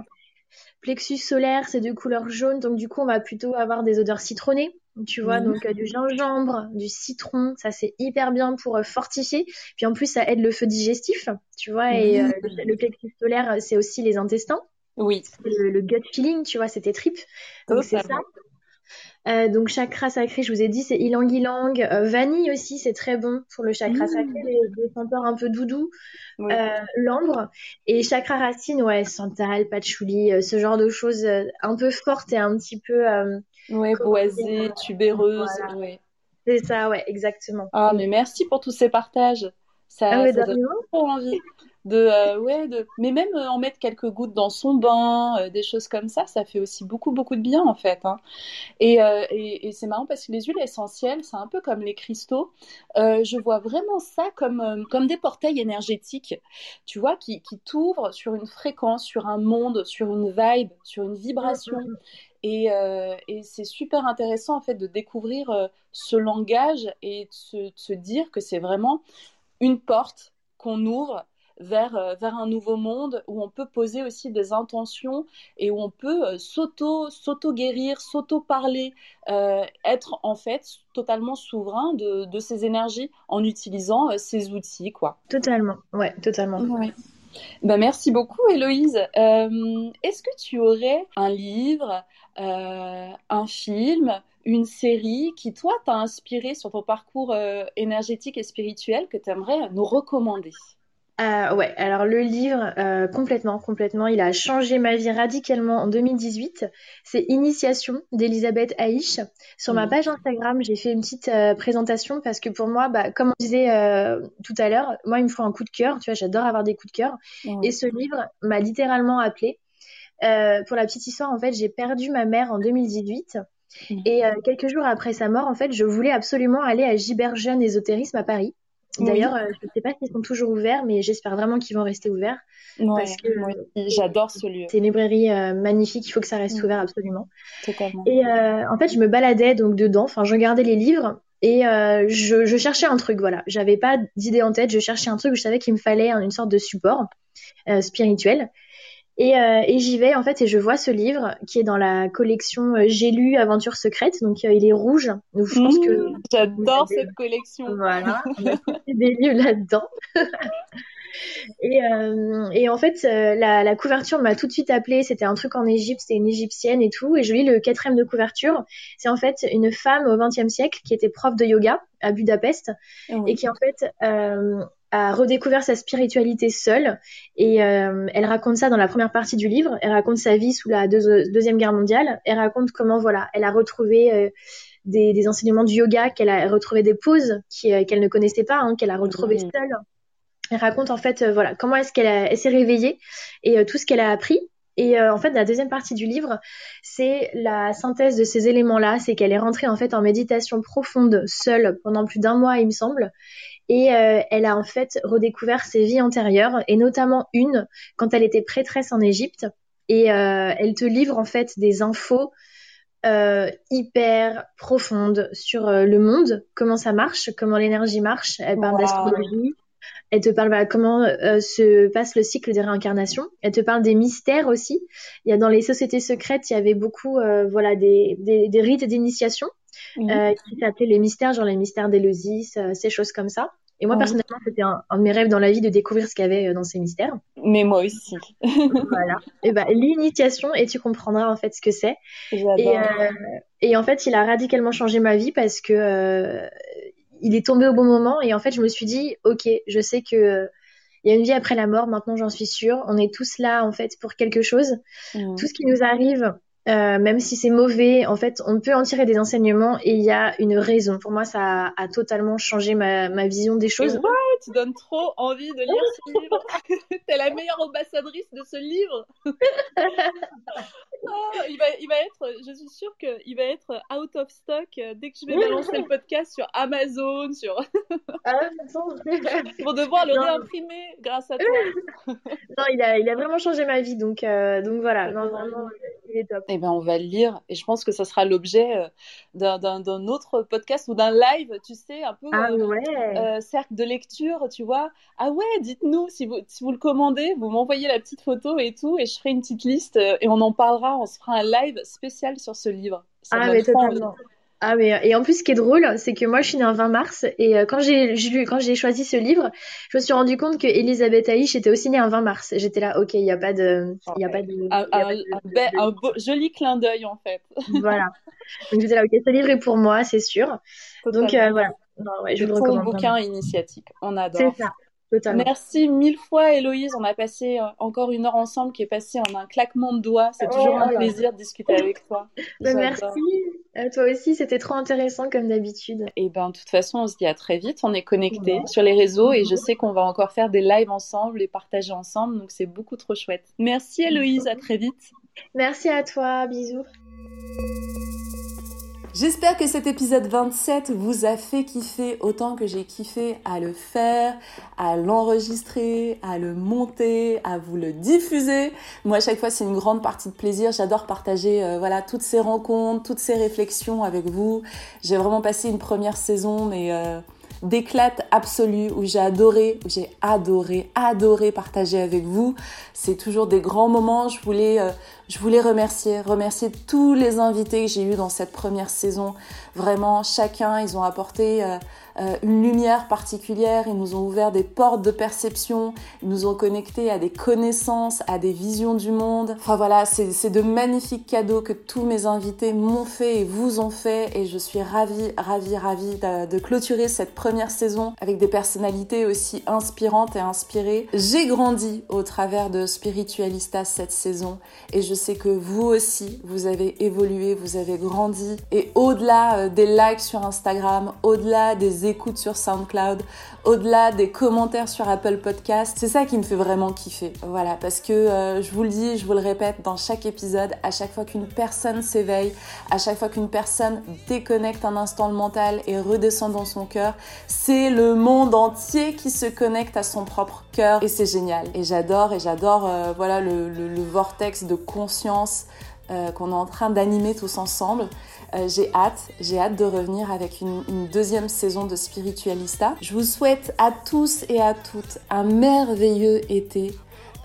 Plexus solaire, c'est de couleur jaune, donc du coup on va plutôt avoir des odeurs citronnées, tu vois, donc du gingembre, du citron, ça c'est hyper bien pour fortifier. Puis en plus ça aide le feu digestif, tu vois, et le, plexus solaire c'est aussi les intestins. Oui. Le, gut feeling, tu vois, c'est tes tripes. Donc c'est ça. Euh, donc chakra sacré, je vous ai dit, c'est ilang ilang. Euh, vanille aussi, c'est très bon pour le chakra mmh. sacré, des senteurs un peu doudou. Euh, l'ambre et chakra racine, ouais, santal, patchouli, ce genre de choses un peu fortes et un petit peu. ouais, boisées, tubéreuses. C'est ça, ouais, exactement. Ah, mais merci pour tous ces partages. Ça, ah ça donne envie de euh, ouais de mais même euh, en mettre quelques gouttes dans son bain euh, des choses comme ça ça fait aussi beaucoup beaucoup de bien en fait hein. et, et, et c'est marrant parce que les huiles essentielles c'est un peu comme les cristaux. Je vois vraiment ça comme comme des portails énergétiques tu vois qui, qui t'ouvrent sur une fréquence sur un monde sur une vibe sur une vibration. Et, et c'est super intéressant en fait de découvrir ce langage et de se, de se dire que c'est vraiment une porte qu'on ouvre vers, euh, vers un nouveau monde où on peut poser aussi des intentions et où on peut euh, s'auto, s'auto-guérir, s'auto-parler, euh, être en fait totalement souverain de, de ses énergies en utilisant ces outils. quoi. Totalement, ouais, totalement. Ben, merci beaucoup Héloïse. Est-ce que tu aurais un livre, un film, une série qui, toi, t'a inspiré sur ton parcours énergétique et spirituel que tu aimerais nous recommander? Euh, ouais, alors le livre, euh, complètement, complètement, il a changé ma vie radicalement en 2018. C'est Initiation d'Elisabeth Haïch. Sur ma page Instagram, j'ai fait une petite euh, présentation parce que pour moi, bah, comme on disait tout à l'heure, moi, il me faut un coup de cœur. Tu vois, j'adore avoir des coups de cœur. Et ce livre m'a littéralement appelé. pour la petite histoire, en fait, j'ai perdu ma mère en 2018. Et quelques jours après sa mort, en fait, je voulais absolument aller à Giberjeune Ésotérisme à Paris. D'ailleurs, euh, je ne sais pas s'ils sont toujours ouverts, mais j'espère vraiment qu'ils vont rester ouverts. parce que j'adore ce lieu. C'est une librairie euh, magnifique, il faut que ça reste mm. ouvert absolument. Totalement. Et euh, en fait, je me baladais donc dedans, enfin, je regardais les livres et je, je, cherchais un truc, voilà. J'avais pas d'idée en tête, je cherchais un truc, je savais qu'il me fallait une sorte de support spirituel. Et, euh, et j'y vais en fait et je vois ce livre qui est dans la collection euh, J'ai lu Aventure secrète, donc euh, il est rouge. Donc je pense que mmh, j'adore cette collection. Voilà, des livres là-dedans. et, euh, et, en fait, la, la couverture m'a tout de suite appelée. C'était un truc en Égypte, c'était une égyptienne et tout. Et je lis le quatrième de couverture. C'est en fait une femme au XXe siècle qui était prof de yoga à Budapest ah et qui en fait euh, a redécouvert sa spiritualité seule et euh, elle raconte ça dans la première partie du livre. Elle raconte sa vie sous la deuxième guerre mondiale. Elle raconte comment voilà, elle a retrouvé euh, des, des, enseignements du yoga, qu'elle a retrouvé des poses euh, qu'elle ne connaissait pas, hein, qu'elle a retrouvé mmh. seule. Elle raconte en fait voilà comment est-ce qu'elle s'est réveillée et tout ce qu'elle a appris. Et en fait, la deuxième partie du livre, c'est la synthèse de ces éléments-là. C'est qu'elle est rentrée en fait en méditation profonde seule pendant plus d'un mois, il me semble. Et euh, elle a en fait redécouvert ses vies antérieures, et notamment une quand elle était prêtresse en Égypte. Et euh, elle te livre en fait des infos euh, hyper profondes sur le monde, comment ça marche, comment l'énergie marche. Elle parle d'astrologie. Elle te parle voilà, comment se passe le cycle des réincarnations. Elle te parle des mystères aussi. Il y a dans les sociétés secrètes, il y avait beaucoup voilà des, des, des rites d'initiation qui s'appelaient les mystères, genre les mystères d'Éleusis, ces choses comme ça. Et moi, personnellement, c'était un, de mes rêves dans la vie de découvrir ce qu'il y avait euh, dans ces mystères. Mais moi aussi. voilà. Et ben, l'initiation, et tu comprendras en fait ce que c'est. Et, euh, et, en fait, il a radicalement changé ma vie parce que euh, il est tombé au bon moment. Et en fait, je me suis dit, ok, je sais que il y a une vie après la mort. Maintenant, j'en suis sûre. On est tous là en fait pour quelque chose. Tout ce qui nous arrive, Euh, même si c'est mauvais, en fait, on peut en tirer des enseignements et il y a une raison. Pour moi, ça a, totalement changé ma, ma, vision des choses. Ouais, tu donnes trop envie de lire ce livre. T'es la meilleure ambassadrice de ce livre. oh, il, va, il va être, je suis sûre qu'il va être out of stock dès que je vais balancer le podcast sur Amazon, sur. Pour devoir le réimprimer grâce à toi. non, il a, il a vraiment changé ma vie, donc, euh, donc voilà. Non, vraiment, il est top. Eh ben, on va le lire et je pense que ça sera l'objet euh, d'un autre podcast ou d'un live, tu sais, un peu ah, euh, euh, cercle de lecture, tu vois. Ah ouais, dites-nous si vous, si vous le commandez, vous m'envoyez la petite photo et tout et je ferai une petite liste et on en parlera, on se fera un live spécial sur ce livre. Ça ah mais totalement. Ah mais et en plus ce qui est drôle, c'est que moi je suis née un 20 mars et euh, quand j'ai quand j'ai choisi ce livre, je me suis rendu compte que Elisabeth Aïch était aussi née un 20 mars. J'étais là, ok, il y a pas de, il y a pas de, un, joli clin d'œil en fait. voilà. Donc j'étais là, ok, ce livre est pour moi, c'est sûr. Donc euh, voilà. Non, ouais, je le recommande. bouquin initiatique, on adore. C'est ça. Merci mille fois, Héloïse. On a passé euh, encore une heure ensemble qui est passée en un claquement de doigts. C'est toujours un plaisir de discuter avec toi. Ben, merci. À toi aussi, c'était trop intéressant comme d'habitude. Et ben, de toute façon, on se dit à très vite. On est connectés sur les réseaux et je sais qu'on va encore faire des lives ensemble et partager ensemble. Donc, c'est beaucoup trop chouette. Merci, Héloïse. À très vite. Merci à toi. Bisous. J'espère que cet épisode 27 vous a fait kiffer autant que j'ai kiffé à le faire, à l'enregistrer, à le monter, à vous le diffuser. Moi, à chaque fois, c'est une grande partie de plaisir. J'adore partager euh, voilà toutes ces rencontres, toutes ces réflexions avec vous. J'ai vraiment passé une première saison, mais euh, d'éclate absolue où j'ai adoré, où j'ai adoré, adoré partager avec vous. C'est toujours des grands moments. Je voulais, euh, je voulais remercier, remercier tous les invités que j'ai eu dans cette première saison. Vraiment, chacun, ils ont apporté euh, euh, une lumière particulière, ils nous ont ouvert des portes de perception, ils nous ont connectés à des connaissances, à des visions du monde. Enfin voilà, c'est de magnifiques cadeaux que tous mes invités m'ont fait et vous ont fait et je suis ravie, ravie, ravie de, de clôturer cette première saison avec des personnalités aussi inspirantes et inspirées. J'ai grandi au travers de Spiritualista cette saison et je sais que vous aussi, vous avez évolué, vous avez grandi et au-delà euh, des likes sur Instagram, au-delà des écoutes sur SoundCloud, au-delà des commentaires sur Apple Podcast. C'est ça qui me fait vraiment kiffer. Voilà, parce que euh, je vous le dis, je vous le répète dans chaque épisode, à chaque fois qu'une personne s'éveille, à chaque fois qu'une personne déconnecte un instant le mental et redescend dans son cœur, c'est le monde entier qui se connecte à son propre cœur et c'est génial. Et j'adore et j'adore euh, voilà le, vortex de euh, qu'on est en train d'animer tous ensemble. Euh, j'ai hâte, j'ai hâte de revenir avec une, deuxième saison de Spiritualista. Je vous souhaite à tous et à toutes un merveilleux été.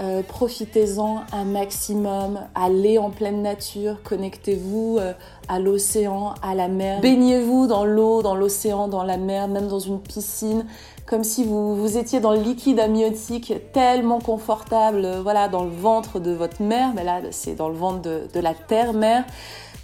Euh, profitez-en un maximum, allez en pleine nature, connectez-vous à l'océan, à la mer, baignez-vous dans l'eau, dans l'océan, dans la mer, même dans une piscine, comme si vous, vous étiez dans le liquide amniotique tellement confortable, voilà, dans le ventre de votre mère, mais là c'est dans le ventre de, de la terre-mère.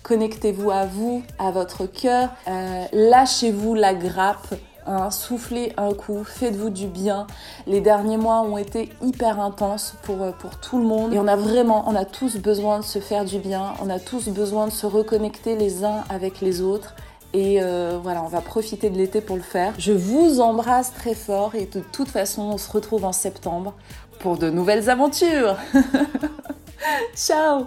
Connectez-vous à vous, à votre cœur. Euh, lâchez-vous la grappe. Hein, soufflez un coup, faites-vous du bien. Les derniers mois ont été hyper intenses pour, euh, pour tout le monde et on a vraiment, on a tous besoin de se faire du bien, on a tous besoin de se reconnecter les uns avec les autres et euh, voilà, on va profiter de l'été pour le faire. Je vous embrasse très fort et de toute façon, on se retrouve en septembre pour de nouvelles aventures. Ciao